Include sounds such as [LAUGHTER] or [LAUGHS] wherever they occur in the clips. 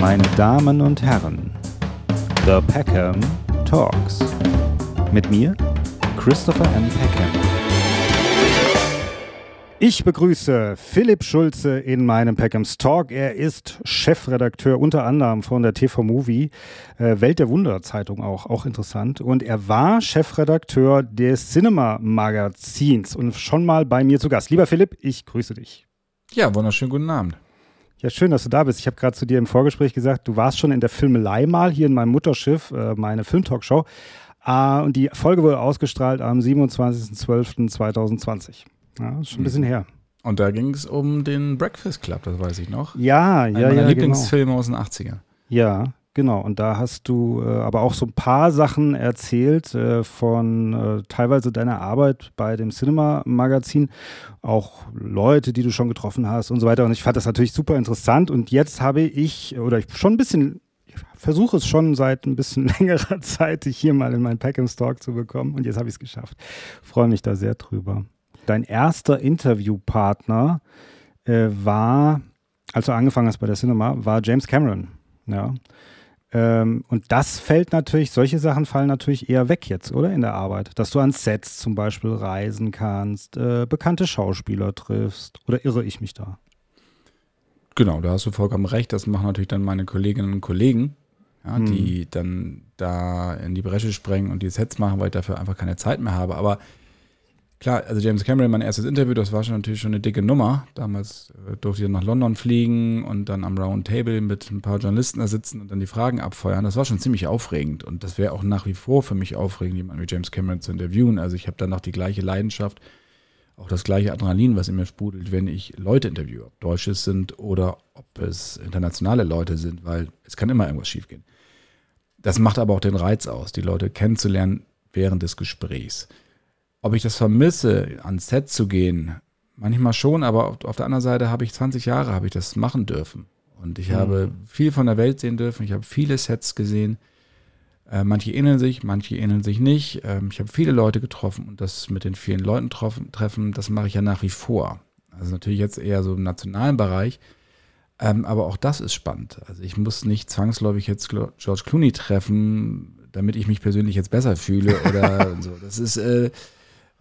Meine Damen und Herren, The Peckham Talks. Mit mir, Christopher M. Peckham. Ich begrüße Philipp Schulze in meinem Peckhams Talk. Er ist Chefredakteur unter anderem von der TV Movie, äh, Welt der Wunder Zeitung auch, auch interessant. Und er war Chefredakteur des Cinema Magazins und schon mal bei mir zu Gast. Lieber Philipp, ich grüße dich. Ja, wunderschönen guten Abend. Ja, schön, dass du da bist. Ich habe gerade zu dir im Vorgespräch gesagt, du warst schon in der Filmelei mal hier in meinem Mutterschiff, äh, meine Filmtalkshow. Äh, und die Folge wurde ausgestrahlt am 27.12.2020. Ja, ist schon ein bisschen her. Und da ging es um den Breakfast Club, das weiß ich noch. Ja, Einer ja, meiner ja. Lieblingsfilme aus den 80ern. Genau. Ja, genau. Und da hast du äh, aber auch so ein paar Sachen erzählt äh, von äh, teilweise deiner Arbeit bei dem Cinema-Magazin, auch Leute, die du schon getroffen hast und so weiter. Und ich fand das natürlich super interessant. Und jetzt habe ich, oder ich schon ein bisschen versuche es schon seit ein bisschen [LAUGHS] längerer Zeit, dich hier mal in meinen Peckhams Talk zu bekommen. Und jetzt habe ich es geschafft. Freue mich da sehr drüber. Dein erster Interviewpartner äh, war, als du angefangen hast bei der Cinema, war James Cameron. Ja. Ähm, und das fällt natürlich, solche Sachen fallen natürlich eher weg jetzt, oder? In der Arbeit. Dass du an Sets zum Beispiel reisen kannst, äh, bekannte Schauspieler triffst. Oder irre ich mich da? Genau, da hast du vollkommen recht. Das machen natürlich dann meine Kolleginnen und Kollegen, ja, Hm. die dann da in die Bresche sprengen und die Sets machen, weil ich dafür einfach keine Zeit mehr habe. Aber klar, also James Cameron, mein erstes Interview, das war schon natürlich schon eine dicke Nummer. Damals äh, durfte ich nach London fliegen und dann am Round Table mit ein paar Journalisten da sitzen und dann die Fragen abfeuern. Das war schon ziemlich aufregend und das wäre auch nach wie vor für mich aufregend, jemanden wie James Cameron zu interviewen. Also ich habe dann noch die gleiche Leidenschaft, auch das gleiche Adrenalin, was in mir sprudelt, wenn ich Leute interviewe, ob Deutsche es sind oder ob es internationale Leute sind, weil es kann immer irgendwas schiefgehen. Das macht aber auch den Reiz aus, die Leute kennenzulernen während des Gesprächs. Ob ich das vermisse, ans Set zu gehen, manchmal schon, aber auf, auf der anderen Seite habe ich 20 Jahre, habe ich das machen dürfen. Und ich Mhm. habe viel von der Welt sehen dürfen, ich habe viele Sets gesehen. Äh, manche ähneln sich, manche ähneln sich nicht. Ähm, ich habe viele Leute getroffen und das mit den vielen Leuten treffen, treffen das mache ich ja nach wie vor. Also natürlich jetzt eher so im nationalen Bereich. Ähm, aber auch das ist spannend. Also ich muss nicht zwangsläufig jetzt George Clooney treffen, damit ich mich persönlich jetzt besser fühle oder [LAUGHS] so. Das ist, äh,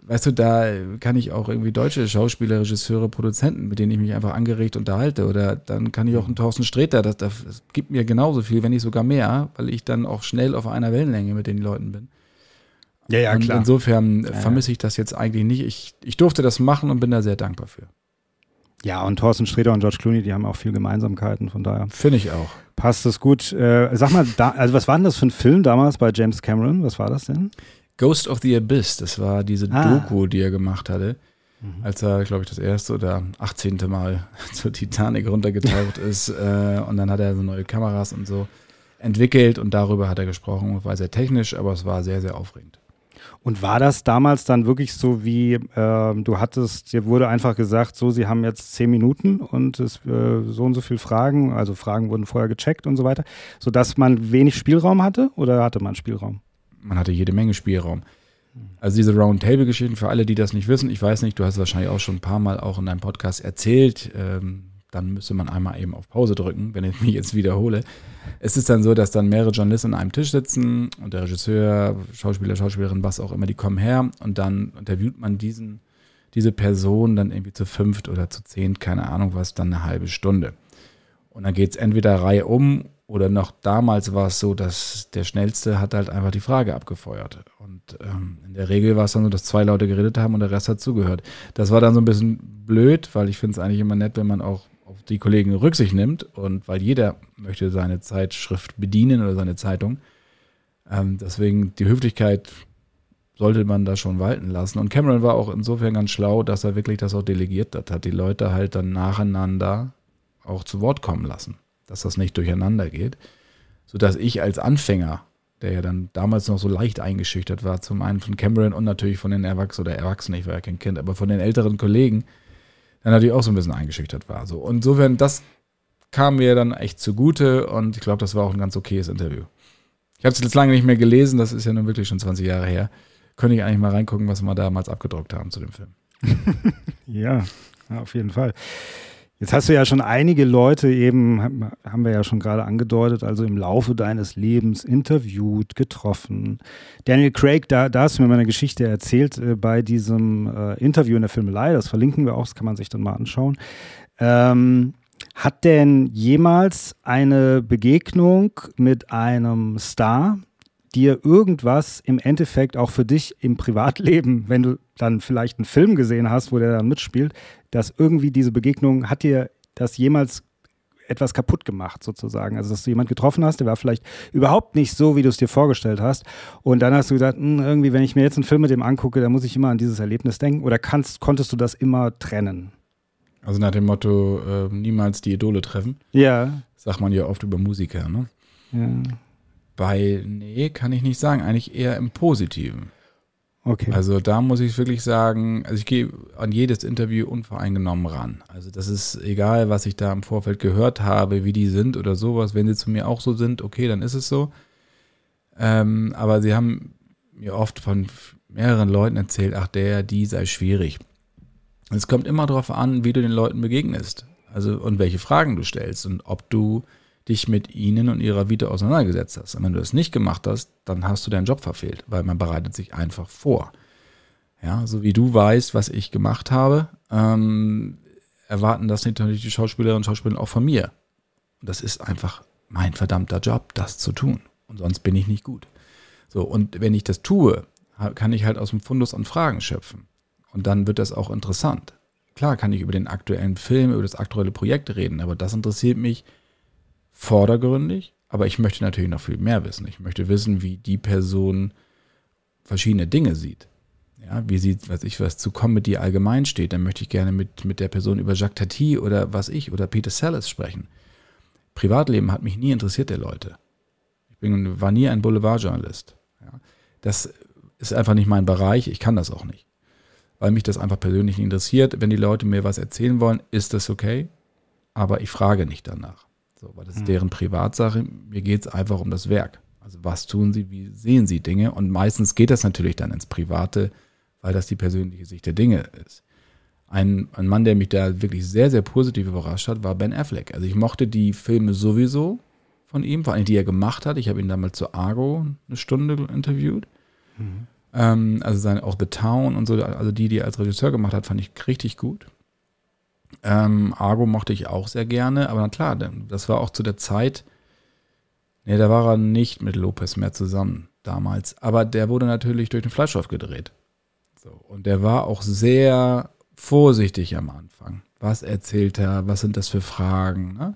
weißt du, da kann ich auch irgendwie deutsche Schauspieler, Regisseure, Produzenten, mit denen ich mich einfach angeregt unterhalte. Oder dann kann ich auch einen Thorsten Sträter, das, das, das gibt mir genauso viel, wenn nicht sogar mehr, weil ich dann auch schnell auf einer Wellenlänge mit den Leuten bin. Ja, ja, und insofern äh, vermisse ich das jetzt eigentlich nicht. Ich, ich durfte das machen und bin da sehr dankbar für. Ja, und Thorsten Sträter und George Clooney, die haben auch viel Gemeinsamkeiten, von daher Finde ich auch. passt das gut. Äh, sag mal, da, also was war denn das für ein Film damals bei James Cameron? Was war das denn? Ghost of the Abyss, das war diese Ah. Doku, die er gemacht hatte, als er, glaube ich, das erste oder 18. Mal [LAUGHS] zur Titanic runtergetaucht ist. [LAUGHS] Äh, und dann hat er so neue Kameras und so entwickelt und darüber hat er gesprochen. War sehr technisch, aber es war sehr, sehr aufregend. Und war das damals dann wirklich so wie, ähm, du hattest, dir wurde einfach gesagt, so, sie haben jetzt zehn Minuten und es, äh, so und so viele Fragen, also Fragen wurden vorher gecheckt und so weiter, sodass man wenig Spielraum hatte oder hatte man Spielraum? Man hatte jede Menge Spielraum. Also diese Roundtable-Geschichten, für alle, die das nicht wissen, ich weiß nicht, du hast wahrscheinlich auch schon ein paar Mal auch in deinem Podcast erzählt, ähm, dann müsste man einmal eben auf Pause drücken, wenn ich mich jetzt wiederhole. Es ist dann so, dass dann mehrere Journalisten an einem Tisch sitzen und der Regisseur, Schauspieler, Schauspielerin, was auch immer, die kommen her und dann interviewt man diesen, diese Person dann irgendwie zu fünft oder zu zehnt, keine Ahnung was, dann eine halbe Stunde. Und dann geht es entweder Reihe um oder noch damals war es so, dass der Schnellste hat halt einfach die Frage abgefeuert. Und ähm, in der Regel war es dann so, dass zwei Leute geredet haben und der Rest hat zugehört. Das war dann so ein bisschen blöd, weil ich finde es eigentlich immer nett, wenn man auch auf die Kollegen Rücksicht nimmt und weil jeder möchte seine Zeitschrift bedienen oder seine Zeitung. Ähm, deswegen die Höflichkeit sollte man da schon walten lassen. Und Cameron war auch insofern ganz schlau, dass er wirklich das auch delegiert hat, hat die Leute halt dann nacheinander auch zu Wort kommen lassen, dass das nicht durcheinander geht, sodass ich als Anfänger, der ja dann damals noch so leicht eingeschüchtert war, zum einen von Cameron und natürlich von den Erwachsenen oder Erwachsenen, ich war ja kein Kind, aber von den älteren Kollegen, dann natürlich auch so ein bisschen eingeschüchtert war. So. Und insofern, das kam mir dann echt zugute und ich glaube, das war auch ein ganz okayes Interview. Ich habe es jetzt lange nicht mehr gelesen, das ist ja nun wirklich schon 20 Jahre her. Könnte ich eigentlich mal reingucken, was wir damals abgedruckt haben zu dem Film. [LAUGHS] Ja, ja auf jeden Fall. Jetzt hast du ja schon einige Leute eben, haben wir ja schon gerade angedeutet, also im Laufe deines Lebens interviewt, getroffen. Daniel Craig, da, da hast du mir meine Geschichte erzählt äh, bei diesem äh, Interview in der Filmelei, das verlinken wir auch, das kann man sich dann mal anschauen. Ähm, hat denn jemals eine Begegnung mit einem Star dir irgendwas im Endeffekt auch für dich im Privatleben, wenn du dann vielleicht einen Film gesehen hast, wo der dann mitspielt, dass irgendwie diese Begegnung hat dir das jemals etwas kaputt gemacht, sozusagen. Also, dass du jemanden getroffen hast, der war vielleicht überhaupt nicht so, wie du es dir vorgestellt hast. Und dann hast du gesagt, hm, irgendwie, wenn ich mir jetzt einen Film mit dem angucke, dann muss ich immer an dieses Erlebnis denken. Oder kannst, konntest du das immer trennen? Also nach dem Motto, äh, niemals die Idole treffen. Ja. Sagt man ja oft über Musiker, ne? Ja. Bei, nee, kann ich nicht sagen. Eigentlich eher im Positiven. Okay. Also da muss ich wirklich sagen, also ich gehe an jedes Interview unvoreingenommen ran. Also das ist egal, was ich da im Vorfeld gehört habe, wie die sind oder sowas. Wenn sie zu mir auch so sind, okay, dann ist es so. Ähm, aber sie haben mir oft von mehreren Leuten erzählt, ach der, die sei schwierig. Es kommt immer darauf an, wie du den Leuten begegnest. Also und welche Fragen du stellst und ob du dich mit ihnen und ihrer Vita auseinandergesetzt hast. Und wenn du das nicht gemacht hast, dann hast du deinen Job verfehlt, weil man bereitet sich einfach vor. Ja, so wie du weißt, was ich gemacht habe, ähm, erwarten das natürlich die Schauspielerinnen und Schauspieler auch von mir. Und das ist einfach mein verdammter Job, das zu tun. Und sonst bin ich nicht gut. So, und wenn ich das tue, kann ich halt aus dem Fundus an Fragen schöpfen. Und dann wird das auch interessant. Klar kann ich über den aktuellen Film, über das aktuelle Projekt reden, aber das interessiert mich vordergründig, aber ich möchte natürlich noch viel mehr wissen. Ich möchte wissen, wie die Person verschiedene Dinge sieht. Ja, wie sieht, was ich was zu Comedy allgemein steht, dann möchte ich gerne mit, mit der Person über Jacques Tati oder was ich oder Peter Sellers sprechen. Privatleben hat mich nie interessiert, der Leute. Ich bin, war nie ein Boulevardjournalist. Ja, das ist einfach nicht mein Bereich, ich kann das auch nicht. Weil mich das einfach persönlich interessiert. Wenn die Leute mir was erzählen wollen, ist das okay, aber ich frage nicht danach. So, weil das ist mhm. deren Privatsache. Mir geht es einfach um das Werk. Also was tun sie, wie sehen sie Dinge? Und meistens geht das natürlich dann ins Private, weil das die persönliche Sicht der Dinge ist. Ein, ein Mann, der mich da wirklich sehr, sehr positiv überrascht hat, war Ben Affleck. Also ich mochte die Filme sowieso von ihm, vor allem die er gemacht hat. Ich habe ihn damals zu Argo eine Stunde interviewt. Mhm. Ähm, also seine, auch The Town und so, also die, die er als Regisseur gemacht hat, fand ich richtig gut. Ähm, Argo mochte ich auch sehr gerne, aber na klar, das war auch zu der Zeit, nee, da war er nicht mit Lopez mehr zusammen damals, aber der wurde natürlich durch den Fleischhof gedreht. So, und der war auch sehr vorsichtig am Anfang. Was erzählt er? Was sind das für Fragen? Ne?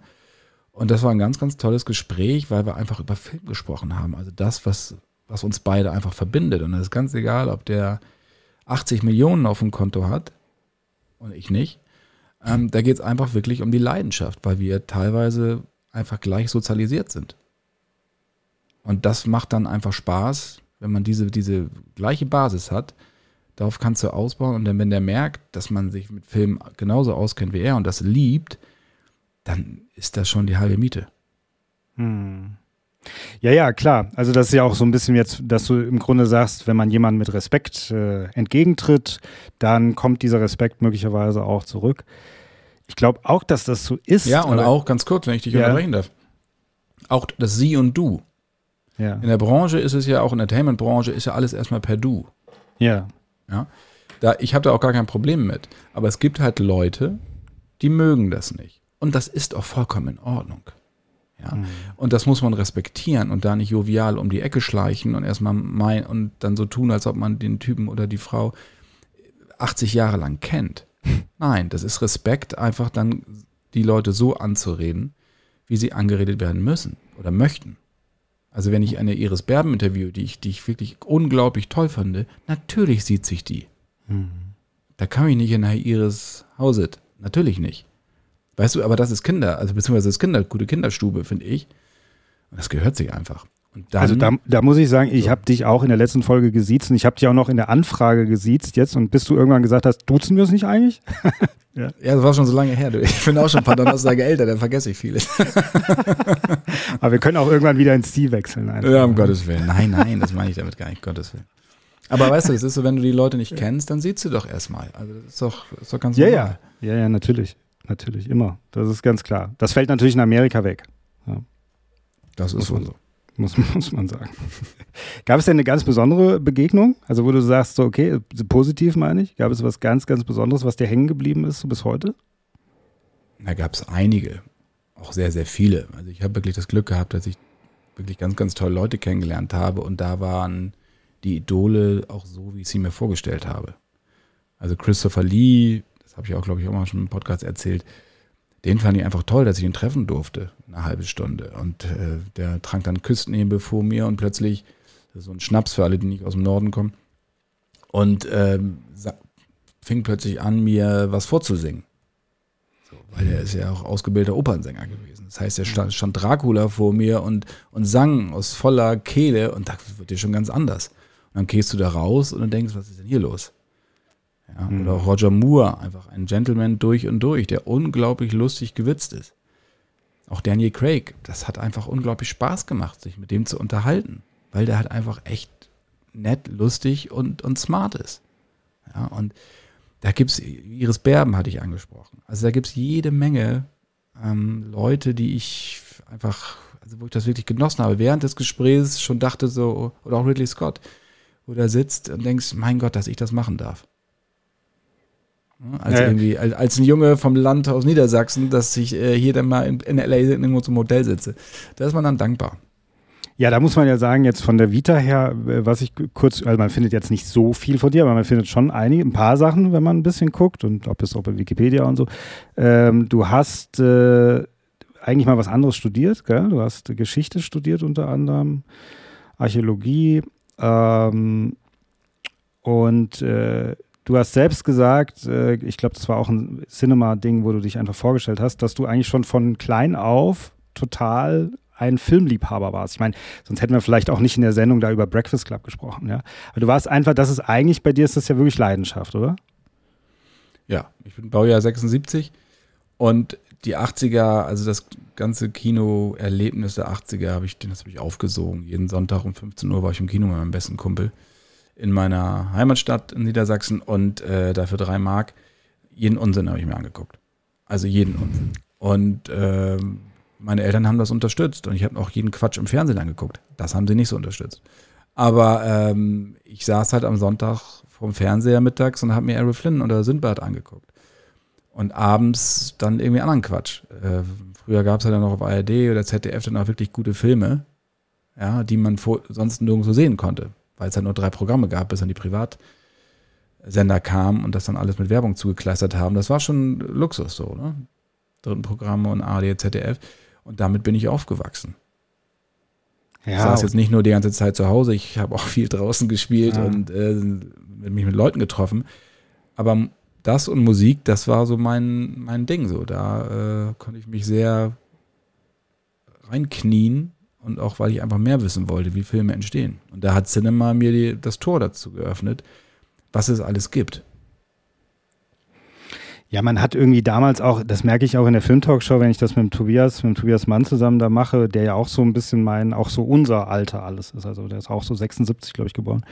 Und das war ein ganz, ganz tolles Gespräch, weil wir einfach über Film gesprochen haben. Also das, was, was uns beide einfach verbindet. Und es ist ganz egal, ob der 80 Millionen auf dem Konto hat und ich nicht. Ähm, da geht es einfach wirklich um die Leidenschaft, weil wir teilweise einfach gleich sozialisiert sind. Und das macht dann einfach Spaß, wenn man diese, diese gleiche Basis hat. Darauf kannst du ausbauen. Und dann, wenn der merkt, dass man sich mit Filmen genauso auskennt wie er und das liebt, dann ist das schon die halbe Miete. Hm. Ja, ja, klar. Also das ist ja auch so ein bisschen jetzt, dass du im Grunde sagst, wenn man jemandem mit Respekt äh, entgegentritt, dann kommt dieser Respekt möglicherweise auch zurück. Ich glaube auch, dass das so ist. Ja, und auch ganz kurz, wenn ich dich ja. unterbrechen darf. Auch das Sie und Du. Ja. In der Branche ist es ja auch, in der Entertainment-Branche ist ja alles erstmal per Du. Ja. Ja. Da, ich habe da auch gar kein Problem mit. Aber es gibt halt Leute, die mögen das nicht. Und das ist auch vollkommen in Ordnung. Ja. Mhm. Und das muss man respektieren und da nicht jovial um die Ecke schleichen und erstmal mein und dann so tun, als ob man den Typen oder die Frau 80 Jahre lang kennt. [LAUGHS] Nein, das ist Respekt, einfach dann die Leute so anzureden, wie sie angeredet werden müssen oder möchten. Also wenn ich eine Iris Berben interview, die ich, die ich wirklich unglaublich toll fand, natürlich sieht sich die. Mhm. Da kam ich nicht in der Iris Hauset. Natürlich nicht. Weißt du, aber das ist Kinder, also beziehungsweise das ist Kinder, gute Kinderstube, finde ich. Und das gehört sich einfach. Dann, also da, da, muss ich sagen, ich so. habe dich auch in der letzten Folge gesiezt und ich habe dich auch noch in der Anfrage gesiezt jetzt und bis du irgendwann gesagt hast, duzen wir es nicht eigentlich? [LAUGHS] ja. ja, das war schon so lange her. Du. Ich bin auch schon ein paar Donnerstage älter, dann vergesse ich vieles. [LAUGHS] Aber wir können auch irgendwann wieder ins Stil wechseln. Einfach. Ja, um Gottes Willen. Nein, nein, das meine ich damit gar nicht, Gottes Willen. Aber weißt du, es ist so, wenn du die Leute nicht kennst, dann siehst du doch erstmal. Also das ist doch, ist doch ganz ja, normal. Ja, ja, ja, natürlich natürlich, immer. Das ist ganz klar. Das fällt natürlich in Amerika weg. Ja. Das ist wohl so. Muss, [LAUGHS] muss man sagen. Gab es denn eine ganz besondere Begegnung? Also, wo du sagst, so, okay, positiv meine ich, gab es was ganz, ganz Besonderes, was dir hängen geblieben ist, so bis heute? Da gab es einige, auch sehr, sehr viele. Also, ich habe wirklich das Glück gehabt, dass ich wirklich ganz, ganz tolle Leute kennengelernt habe und da waren die Idole auch so, wie ich sie mir vorgestellt habe. Also, Christopher Lee, das habe ich auch, glaube ich, auch mal schon im Podcast erzählt, den fand ich einfach toll, dass ich ihn treffen durfte, eine halbe Stunde. Und äh, der trank dann Küstennebel vor mir und plötzlich, so ein Schnaps für alle, die nicht aus dem Norden kommen, und ähm, fing plötzlich an, mir was vorzusingen. So, weil er ist ja auch ausgebildeter Opernsänger gewesen. Das heißt, er stand, stand Dracula vor mir und, und sang aus voller Kehle und da wird dir schon ganz anders. Und dann gehst du da raus und dann denkst, was ist denn hier los? Ja, mhm. Oder auch Roger Moore, einfach ein Gentleman durch und durch, der unglaublich lustig gewitzt ist. Auch Daniel Craig, das hat einfach unglaublich Spaß gemacht, sich mit dem zu unterhalten, weil der halt einfach echt nett, lustig und, und smart ist. Ja, und da gibt es, Iris Berben hatte ich angesprochen. Also da gibt es jede Menge ähm, Leute, die ich einfach, also wo ich das wirklich genossen habe, während des Gesprächs schon dachte so, oder auch Ridley Scott, wo der sitzt und denkst, mein Gott, dass ich das machen darf. Als, ja, irgendwie, als, als, ein Junge vom Land aus Niedersachsen, dass ich äh, hier dann mal in, in LA irgendwo zum Hotel sitze. Da ist man dann dankbar. Ja, da muss man ja sagen, jetzt von der Vita her, äh, was ich kurz, also man findet jetzt nicht so viel von dir, aber man findet schon einige, ein paar Sachen, wenn man ein bisschen guckt und ob es auch bei Wikipedia und so. Ähm, du hast äh, eigentlich mal was anderes studiert, gell? Du hast Geschichte studiert unter anderem, Archäologie ähm, und äh, Du hast selbst gesagt, äh, ich glaube, das war auch ein Cinema-Ding, wo du dich einfach vorgestellt hast, dass du eigentlich schon von klein auf total ein Filmliebhaber warst. Ich meine, sonst hätten wir vielleicht auch nicht in der Sendung da über Breakfast Club gesprochen, ja. Aber du warst einfach, das ist eigentlich bei dir ist das ja wirklich Leidenschaft, oder? Ja, ich bin Baujahr 76 und die 80er, also das ganze Kinoerlebnis der 80er habe ich, das habe ich aufgesogen. Jeden Sonntag um 15 Uhr war ich im Kino mit meinem besten Kumpel in meiner Heimatstadt in Niedersachsen und äh, dafür drei Mark. Jeden Unsinn habe ich mir angeguckt. Also jeden Unsinn. Und äh, meine Eltern haben das unterstützt und ich habe auch jeden Quatsch im Fernsehen angeguckt. Das haben sie nicht so unterstützt. Aber ähm, ich saß halt am Sonntag vorm Fernseher mittags und habe mir Errol Flynn oder Sindbad angeguckt. Und abends dann irgendwie anderen Quatsch. Äh, früher gab es ja dann noch auf ARD oder ZDF dann auch wirklich gute Filme, ja, die man vor, sonst nirgendwo sehen konnte weil es halt nur drei Programme gab, bis dann die Privatsender kamen und das dann alles mit Werbung zugekleistert haben. Das war schon Luxus so, ne? Dritten Programme und ARD, ZDF. Und damit bin ich aufgewachsen. Ja, ich saß jetzt nicht nur die ganze Zeit zu Hause, ich habe auch viel draußen gespielt ja. und äh, mich mit Leuten getroffen. Aber das und Musik, das war so mein, mein Ding. So, da äh, konnte ich mich sehr reinknien und auch weil ich einfach mehr wissen wollte, wie Filme entstehen. Und da hat Cinema mir die, das Tor dazu geöffnet, was es alles gibt. Ja, man hat irgendwie damals auch, das merke ich auch in der Filmtalkshow, wenn ich das mit dem Tobias, mit dem Tobias Mann zusammen da mache, der ja auch so ein bisschen mein, auch so unser Alter alles ist. Also der ist auch so 76, glaube ich, geboren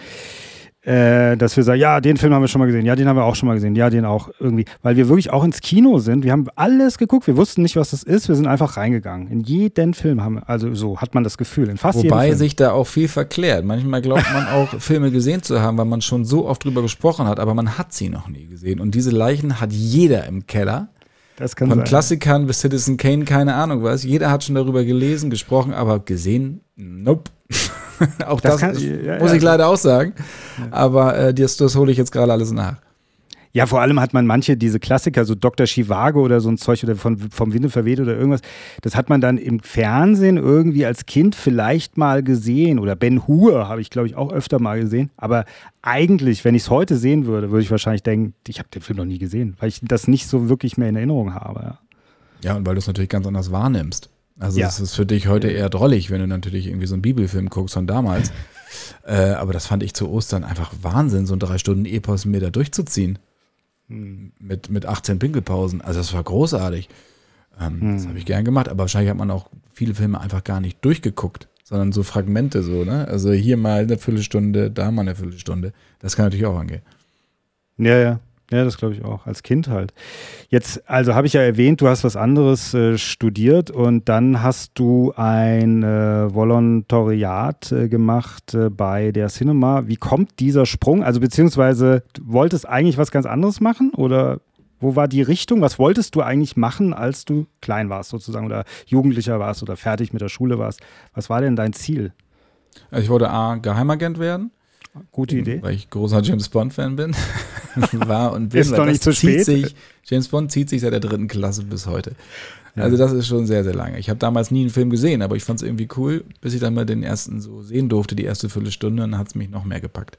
äh, dass wir sagen, ja, den Film haben wir schon mal gesehen, ja, den haben wir auch schon mal gesehen, ja, den auch irgendwie, weil wir wirklich auch ins Kino sind. Wir haben alles geguckt, wir wussten nicht, was das ist, wir sind einfach reingegangen. In jeden Film haben wir, also so hat man das Gefühl, in fast Wobei sich da auch viel verklärt. Manchmal glaubt man auch, [LAUGHS] Filme gesehen zu haben, weil man schon so oft drüber gesprochen hat, aber man hat sie noch nie gesehen. Und diese Leichen hat jeder im Keller. Das kann Von sein. Klassikern bis Citizen Kane, keine Ahnung was. Jeder hat schon darüber gelesen, gesprochen, aber gesehen, nope. [LAUGHS] [LAUGHS] auch das, das kann, ja, muss ja, ich leider auch sagen. Aber äh, das, das hole ich jetzt gerade alles nach. Ja, vor allem hat man manche, diese Klassiker, so Dr. Chivago oder so ein Zeug oder von, vom Winde verweht oder irgendwas, das hat man dann im Fernsehen irgendwie als Kind vielleicht mal gesehen. Oder Ben Hur habe ich, glaube ich, auch öfter mal gesehen. Aber eigentlich, wenn ich es heute sehen würde, würde ich wahrscheinlich denken, ich habe den Film noch nie gesehen, weil ich das nicht so wirklich mehr in Erinnerung habe. Ja, ja und weil du es natürlich ganz anders wahrnimmst. Also es ist für dich heute eher drollig, wenn du natürlich irgendwie so einen Bibelfilm guckst von damals. [LAUGHS] äh, aber das fand ich zu Ostern einfach Wahnsinn, so ein drei Stunden Epos mir da durchzuziehen. Hm. Mit, mit 18 Pinkelpausen. Also das war großartig. Ähm, hm. Das habe ich gern gemacht, aber wahrscheinlich hat man auch viele Filme einfach gar nicht durchgeguckt, sondern so Fragmente so, ne? Also hier mal eine Viertelstunde, da mal eine Viertelstunde. Das kann natürlich auch angehen. Ja, ja. Ja, das glaube ich auch, als Kind halt. Jetzt, also habe ich ja erwähnt, du hast was anderes äh, studiert und dann hast du ein äh, Volontariat äh, gemacht äh, bei der Cinema. Wie kommt dieser Sprung? Also beziehungsweise, du wolltest eigentlich was ganz anderes machen oder wo war die Richtung? Was wolltest du eigentlich machen, als du klein warst sozusagen oder Jugendlicher warst oder fertig mit der Schule warst? Was war denn dein Ziel? Also ich wollte A, Geheimagent werden. Gute Idee. Weil ich großer James Bond-Fan bin. [LAUGHS] War und bin. Ist doch nicht zu spät. Sich, James Bond zieht sich seit der dritten Klasse bis heute. Also das ist schon sehr, sehr lange. Ich habe damals nie einen Film gesehen, aber ich fand es irgendwie cool, bis ich dann mal den ersten so sehen durfte, die erste Viertelstunde, dann hat es mich noch mehr gepackt.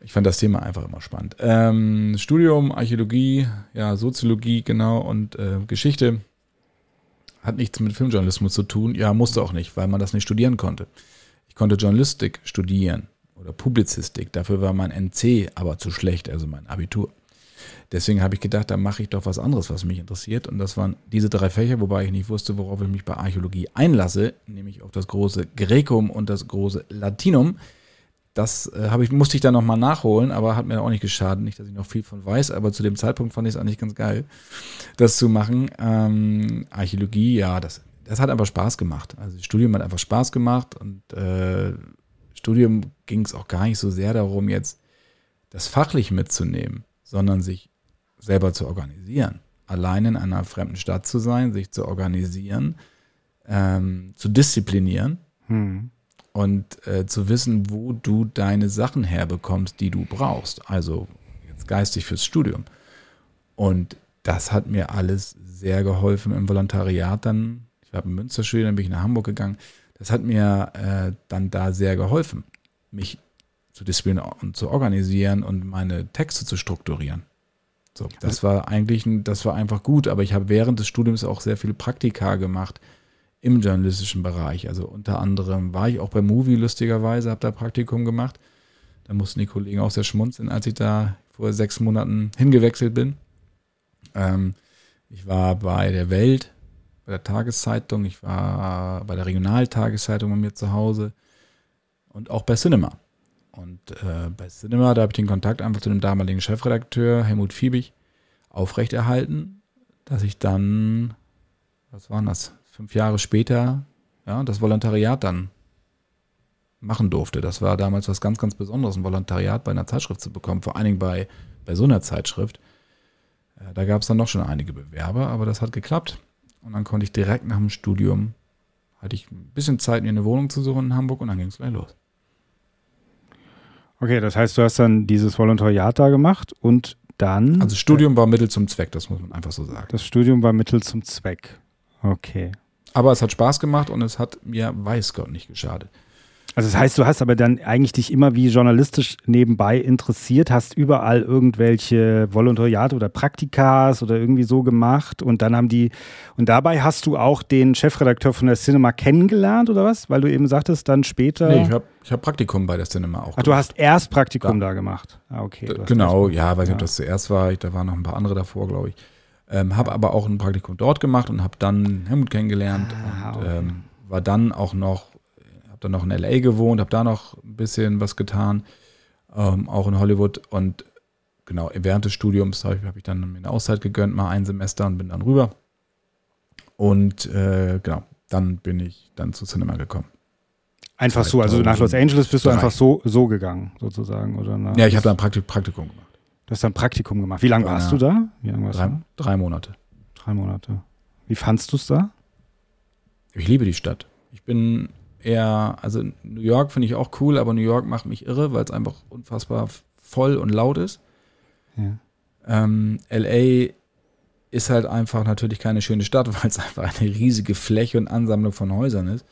Ich fand das Thema einfach immer spannend. Ähm, Studium, Archäologie, ja, Soziologie, genau, und äh, Geschichte hat nichts mit Filmjournalismus zu tun. Ja, musste auch nicht, weil man das nicht studieren konnte. Ich konnte Journalistik studieren oder Publizistik. Dafür war mein NC aber zu schlecht, also mein Abitur. Deswegen habe ich gedacht, da mache ich doch was anderes, was mich interessiert. Und das waren diese drei Fächer, wobei ich nicht wusste, worauf ich mich bei Archäologie einlasse, nämlich auf das große Grecum und das große Latinum. Das äh, ich, musste ich dann nochmal nachholen, aber hat mir auch nicht geschadet. Nicht, dass ich noch viel von weiß, aber zu dem Zeitpunkt fand ich es eigentlich ganz geil, das zu machen. Ähm, Archäologie, ja, das, das hat einfach Spaß gemacht. Also das Studium hat einfach Spaß gemacht und äh, Studium ging es auch gar nicht so sehr darum, jetzt das fachlich mitzunehmen, sondern sich selber zu organisieren. Allein in einer fremden Stadt zu sein, sich zu organisieren, ähm, zu disziplinieren hm. und äh, zu wissen, wo du deine Sachen herbekommst, die du brauchst. Also jetzt geistig fürs Studium. Und das hat mir alles sehr geholfen im Volontariat dann. Ich habe in Münster studiert, dann bin ich nach Hamburg gegangen. Das hat mir äh, dann da sehr geholfen, mich zu disziplinieren und zu organisieren und meine Texte zu strukturieren. So, das war eigentlich, das war einfach gut, aber ich habe während des Studiums auch sehr viele Praktika gemacht im journalistischen Bereich. Also unter anderem war ich auch bei Movie lustigerweise, habe da Praktikum gemacht. Da mussten die Kollegen auch sehr schmunzeln, als ich da vor sechs Monaten hingewechselt bin. Ähm, ich war bei der Welt, bei der Tageszeitung, ich war bei der Regionaltageszeitung bei mir zu Hause und auch bei Cinema. Und äh, bei Cinema, da habe ich den Kontakt einfach zu dem damaligen Chefredakteur Helmut Fiebig aufrechterhalten, dass ich dann, was waren das, fünf Jahre später, ja, das Volontariat dann machen durfte. Das war damals was ganz, ganz Besonderes, ein Volontariat bei einer Zeitschrift zu bekommen, vor allen Dingen bei, bei so einer Zeitschrift. Äh, da gab es dann noch schon einige Bewerber, aber das hat geklappt. Und dann konnte ich direkt nach dem Studium, hatte ich ein bisschen Zeit, mir eine Wohnung zu suchen in Hamburg und dann ging es gleich los. Okay, das heißt, du hast dann dieses Volontariat da gemacht und dann. Also Studium war Mittel zum Zweck, das muss man einfach so sagen. Das Studium war Mittel zum Zweck. Okay. Aber es hat Spaß gemacht und es hat mir, weiß Gott, nicht geschadet. Also das heißt, du hast aber dann eigentlich dich immer wie journalistisch nebenbei interessiert, hast überall irgendwelche Volontariate oder Praktikas oder irgendwie so gemacht und dann haben die und dabei hast du auch den Chefredakteur von der Cinema kennengelernt oder was? Weil du eben sagtest, dann später. Nee, ich habe ich hab Praktikum bei der Cinema auch. Ach, du hast erst Praktikum ja. da gemacht. Ah, okay. Genau, ja, weiß nicht, ob das zuerst war. da waren noch ein paar andere davor, glaube ich. Ähm, habe aber auch ein Praktikum dort gemacht und habe dann Helmut kennengelernt ah, und okay. ähm, war dann auch noch habe dann noch in LA gewohnt, habe da noch ein bisschen was getan, ähm, auch in Hollywood. Und genau, während des Studiums habe ich, hab ich dann mir eine Auszeit gegönnt, mal ein Semester und bin dann rüber. Und äh, genau, dann bin ich dann zu Cinema gekommen. Einfach so, also nach Los Angeles bist du einfach so, so gegangen, sozusagen, oder? ja, ich habe da ein Praktik Praktikum gemacht. Du hast dann ein Praktikum gemacht. Wie lange warst ja. du da? Wie lange warst drei, du? drei Monate. Drei Monate. Wie fandst du es da? Ich liebe die Stadt. Ich bin eher, also New York finde ich auch cool, aber New York macht mich irre, weil es einfach unfassbar voll und laut ist. Ja. Ähm, LA ist halt einfach natürlich keine schöne Stadt, [LAUGHS] weil es einfach eine riesige Fläche und Ansammlung von Häusern ist.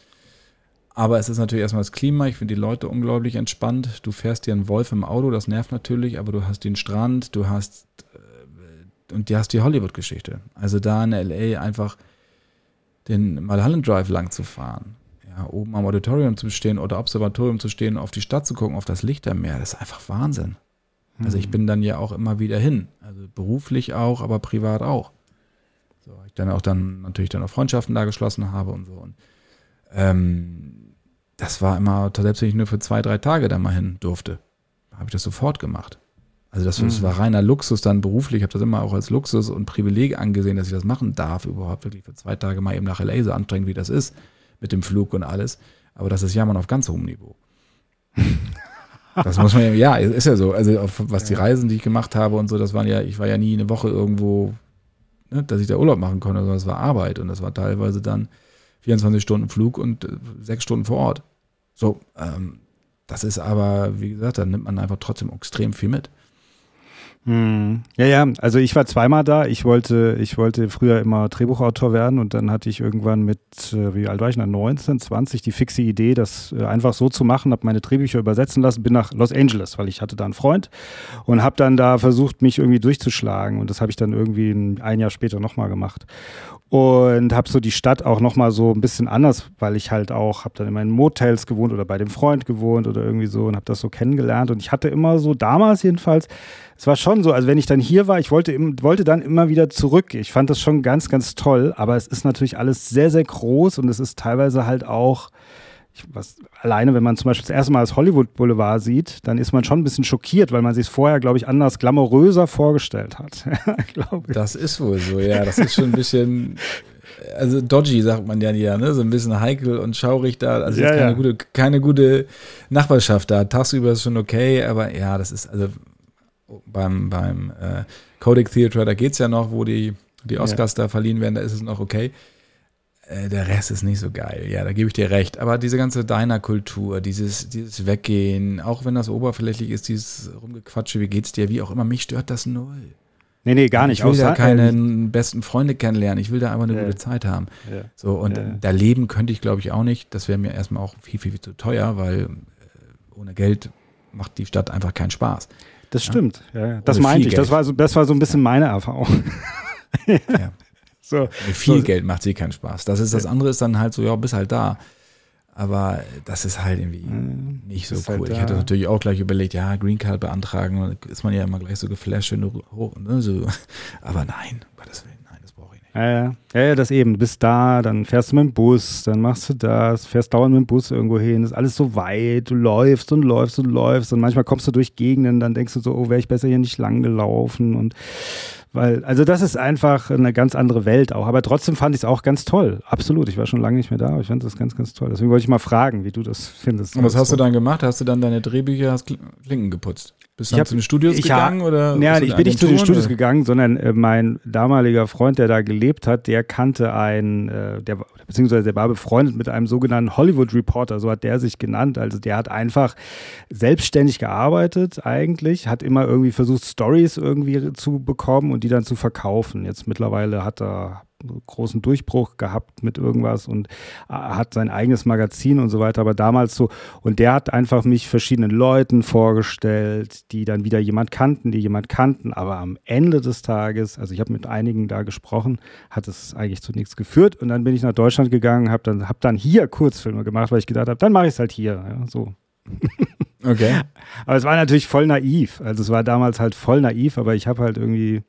Aber es ist natürlich erstmal das Klima. Ich finde die Leute unglaublich entspannt. Du fährst dir einen Wolf im Auto, das nervt natürlich, aber du hast den Strand, du hast äh, und du hast die Hollywood-Geschichte. Also da in LA einfach den Mulholland Drive lang zu fahren ja, oben am Auditorium zu stehen oder Observatorium zu stehen, auf die Stadt zu gucken, auf das Licht am Meer, das ist einfach Wahnsinn. Also ich mhm. bin dann ja auch immer wieder hin. Also beruflich auch, aber privat auch. So, ich dann auch dann natürlich dann auch Freundschaften da geschlossen habe und so. Und ähm, das war immer, selbst wenn ich nur für zwei, drei Tage da mal hin durfte, habe ich das sofort gemacht. Also das, das war reiner Luxus dann beruflich. Ich habe das immer auch als Luxus und Privileg angesehen, dass ich das machen darf, überhaupt wirklich für zwei Tage mal eben nach LA so anstrengend, wie das ist, mit dem Flug und alles. Aber das ist Jammern auf ganz hohem Niveau. [LAUGHS] Das muss man ja, ja, ist ja so. Also auf, was die Reisen, die ich gemacht habe und so, das waren ja, ich war ja nie eine Woche irgendwo, ne, dass ich da Urlaub machen konnte, sondern das war Arbeit und das war teilweise dann 24 Stunden Flug und äh, sechs Stunden vor Ort. So, ähm, das ist aber, wie gesagt, da nimmt man einfach trotzdem extrem viel mit. Hm. Ja, ja, also ich war zweimal da. Ich wollte, ich wollte früher immer Drehbuchautor werden und dann hatte ich irgendwann mit, äh, wie alt war ich dann, 19, 20, die fixe Idee, das äh, einfach so zu machen, habe meine Drehbücher übersetzen lassen, bin nach Los Angeles, weil ich hatte da einen Freund und habe dann da versucht, mich irgendwie durchzuschlagen und das habe ich dann irgendwie ein Jahr später nochmal gemacht und habe so die Stadt auch nochmal so ein bisschen anders, weil ich halt auch, habe dann immer in Motels gewohnt oder bei dem Freund gewohnt oder irgendwie so und habe das so kennengelernt und ich hatte immer so, damals jedenfalls, es war schon so, also wenn ich dann hier war, ich wollte, wollte dann immer wieder zurück. Ich fand das schon ganz, ganz toll, aber es ist natürlich alles sehr, sehr groß und es ist teilweise halt auch, ich, was, alleine, wenn man zum Beispiel das erste Mal das Hollywood Boulevard sieht, dann ist man schon ein bisschen schockiert, weil man sich es vorher, glaube ich, anders glamouröser vorgestellt hat. [LAUGHS] das ist wohl so, ja. Das ist schon ein bisschen, also dodgy, sagt man ja, ja ne? so ein bisschen heikel und schaurig da. Also ja, keine, ja. Gute, keine gute Nachbarschaft da. Tagsüber ist schon okay, aber ja, das ist, also beim, beim äh, Codec Theatre, da geht es ja noch, wo die, die Oscars ja. da verliehen werden, da ist es noch okay. Äh, der Rest ist nicht so geil, ja, da gebe ich dir recht. Aber diese ganze Diner-Kultur, dieses, dieses Weggehen, auch wenn das oberflächlich ist, dieses Rumgequatsche, wie geht's dir, wie auch immer, mich stört das null. Nee, nee, gar nicht. Ich will da keine äh, besten Freunde kennenlernen. Ich will da einfach eine ja. gute Zeit haben. Ja. So, und ja. da leben könnte ich, glaube ich, auch nicht. Das wäre mir erstmal auch viel, viel, viel zu teuer, weil äh, ohne Geld macht die Stadt einfach keinen Spaß. Das stimmt. Das meinte ich. Das war, so, das war so ein bisschen meine Erfahrung. ja. [LAUGHS] So. Viel so. Geld macht sie keinen Spaß. Das ist das andere ist dann halt so, ja, bist halt da. Aber das ist halt irgendwie mhm. nicht so halt cool. Halt ich hatte natürlich auch gleich überlegt, ja, Green Card beantragen, ist man ja immer gleich so geflasht, wenn du hoch, ne, so. Aber nein, um Gottes Willen. Ja, ja. ja, das eben. Du bist da, dann fährst du mit dem Bus, dann machst du das, fährst dauernd mit dem Bus irgendwo hin. Ist alles so weit. Du läufst und läufst und läufst. Und manchmal kommst du durch Gegenden, dann denkst du so, oh, wäre ich besser hier nicht lang gelaufen. Und weil, also das ist einfach eine ganz andere Welt auch. Aber trotzdem fand ich es auch ganz toll. Absolut. Ich war schon lange nicht mehr da, aber ich fand das ganz, ganz toll. Deswegen wollte ich mal fragen, wie du das findest. Und was hast du dann gemacht? Hast du dann deine Drehbücher, hast Klinken geputzt? Bist du zu den Studios gegangen? Hab, oder ja, ich bin nicht zu den Studios oder? gegangen, sondern äh, mein damaliger Freund, der da gelebt hat, der kannte einen, äh, der, beziehungsweise der war befreundet mit einem sogenannten Hollywood Reporter, so hat der sich genannt. Also der hat einfach selbstständig gearbeitet eigentlich, hat immer irgendwie versucht, Stories irgendwie zu bekommen und die dann zu verkaufen. Jetzt mittlerweile hat er großen Durchbruch gehabt mit irgendwas und äh, hat sein eigenes Magazin und so weiter, aber damals so, und der hat einfach mich verschiedenen Leuten vorgestellt, die dann wieder jemand kannten, die jemand kannten, aber am Ende des Tages, also ich habe mit einigen da gesprochen, hat es eigentlich zu nichts geführt und dann bin ich nach Deutschland gegangen, habe dann, hab dann hier Kurzfilme gemacht, weil ich gedacht habe, dann mache ich es halt hier, ja, so. Okay. [LAUGHS] aber es war natürlich voll naiv, also es war damals halt voll naiv, aber ich habe halt irgendwie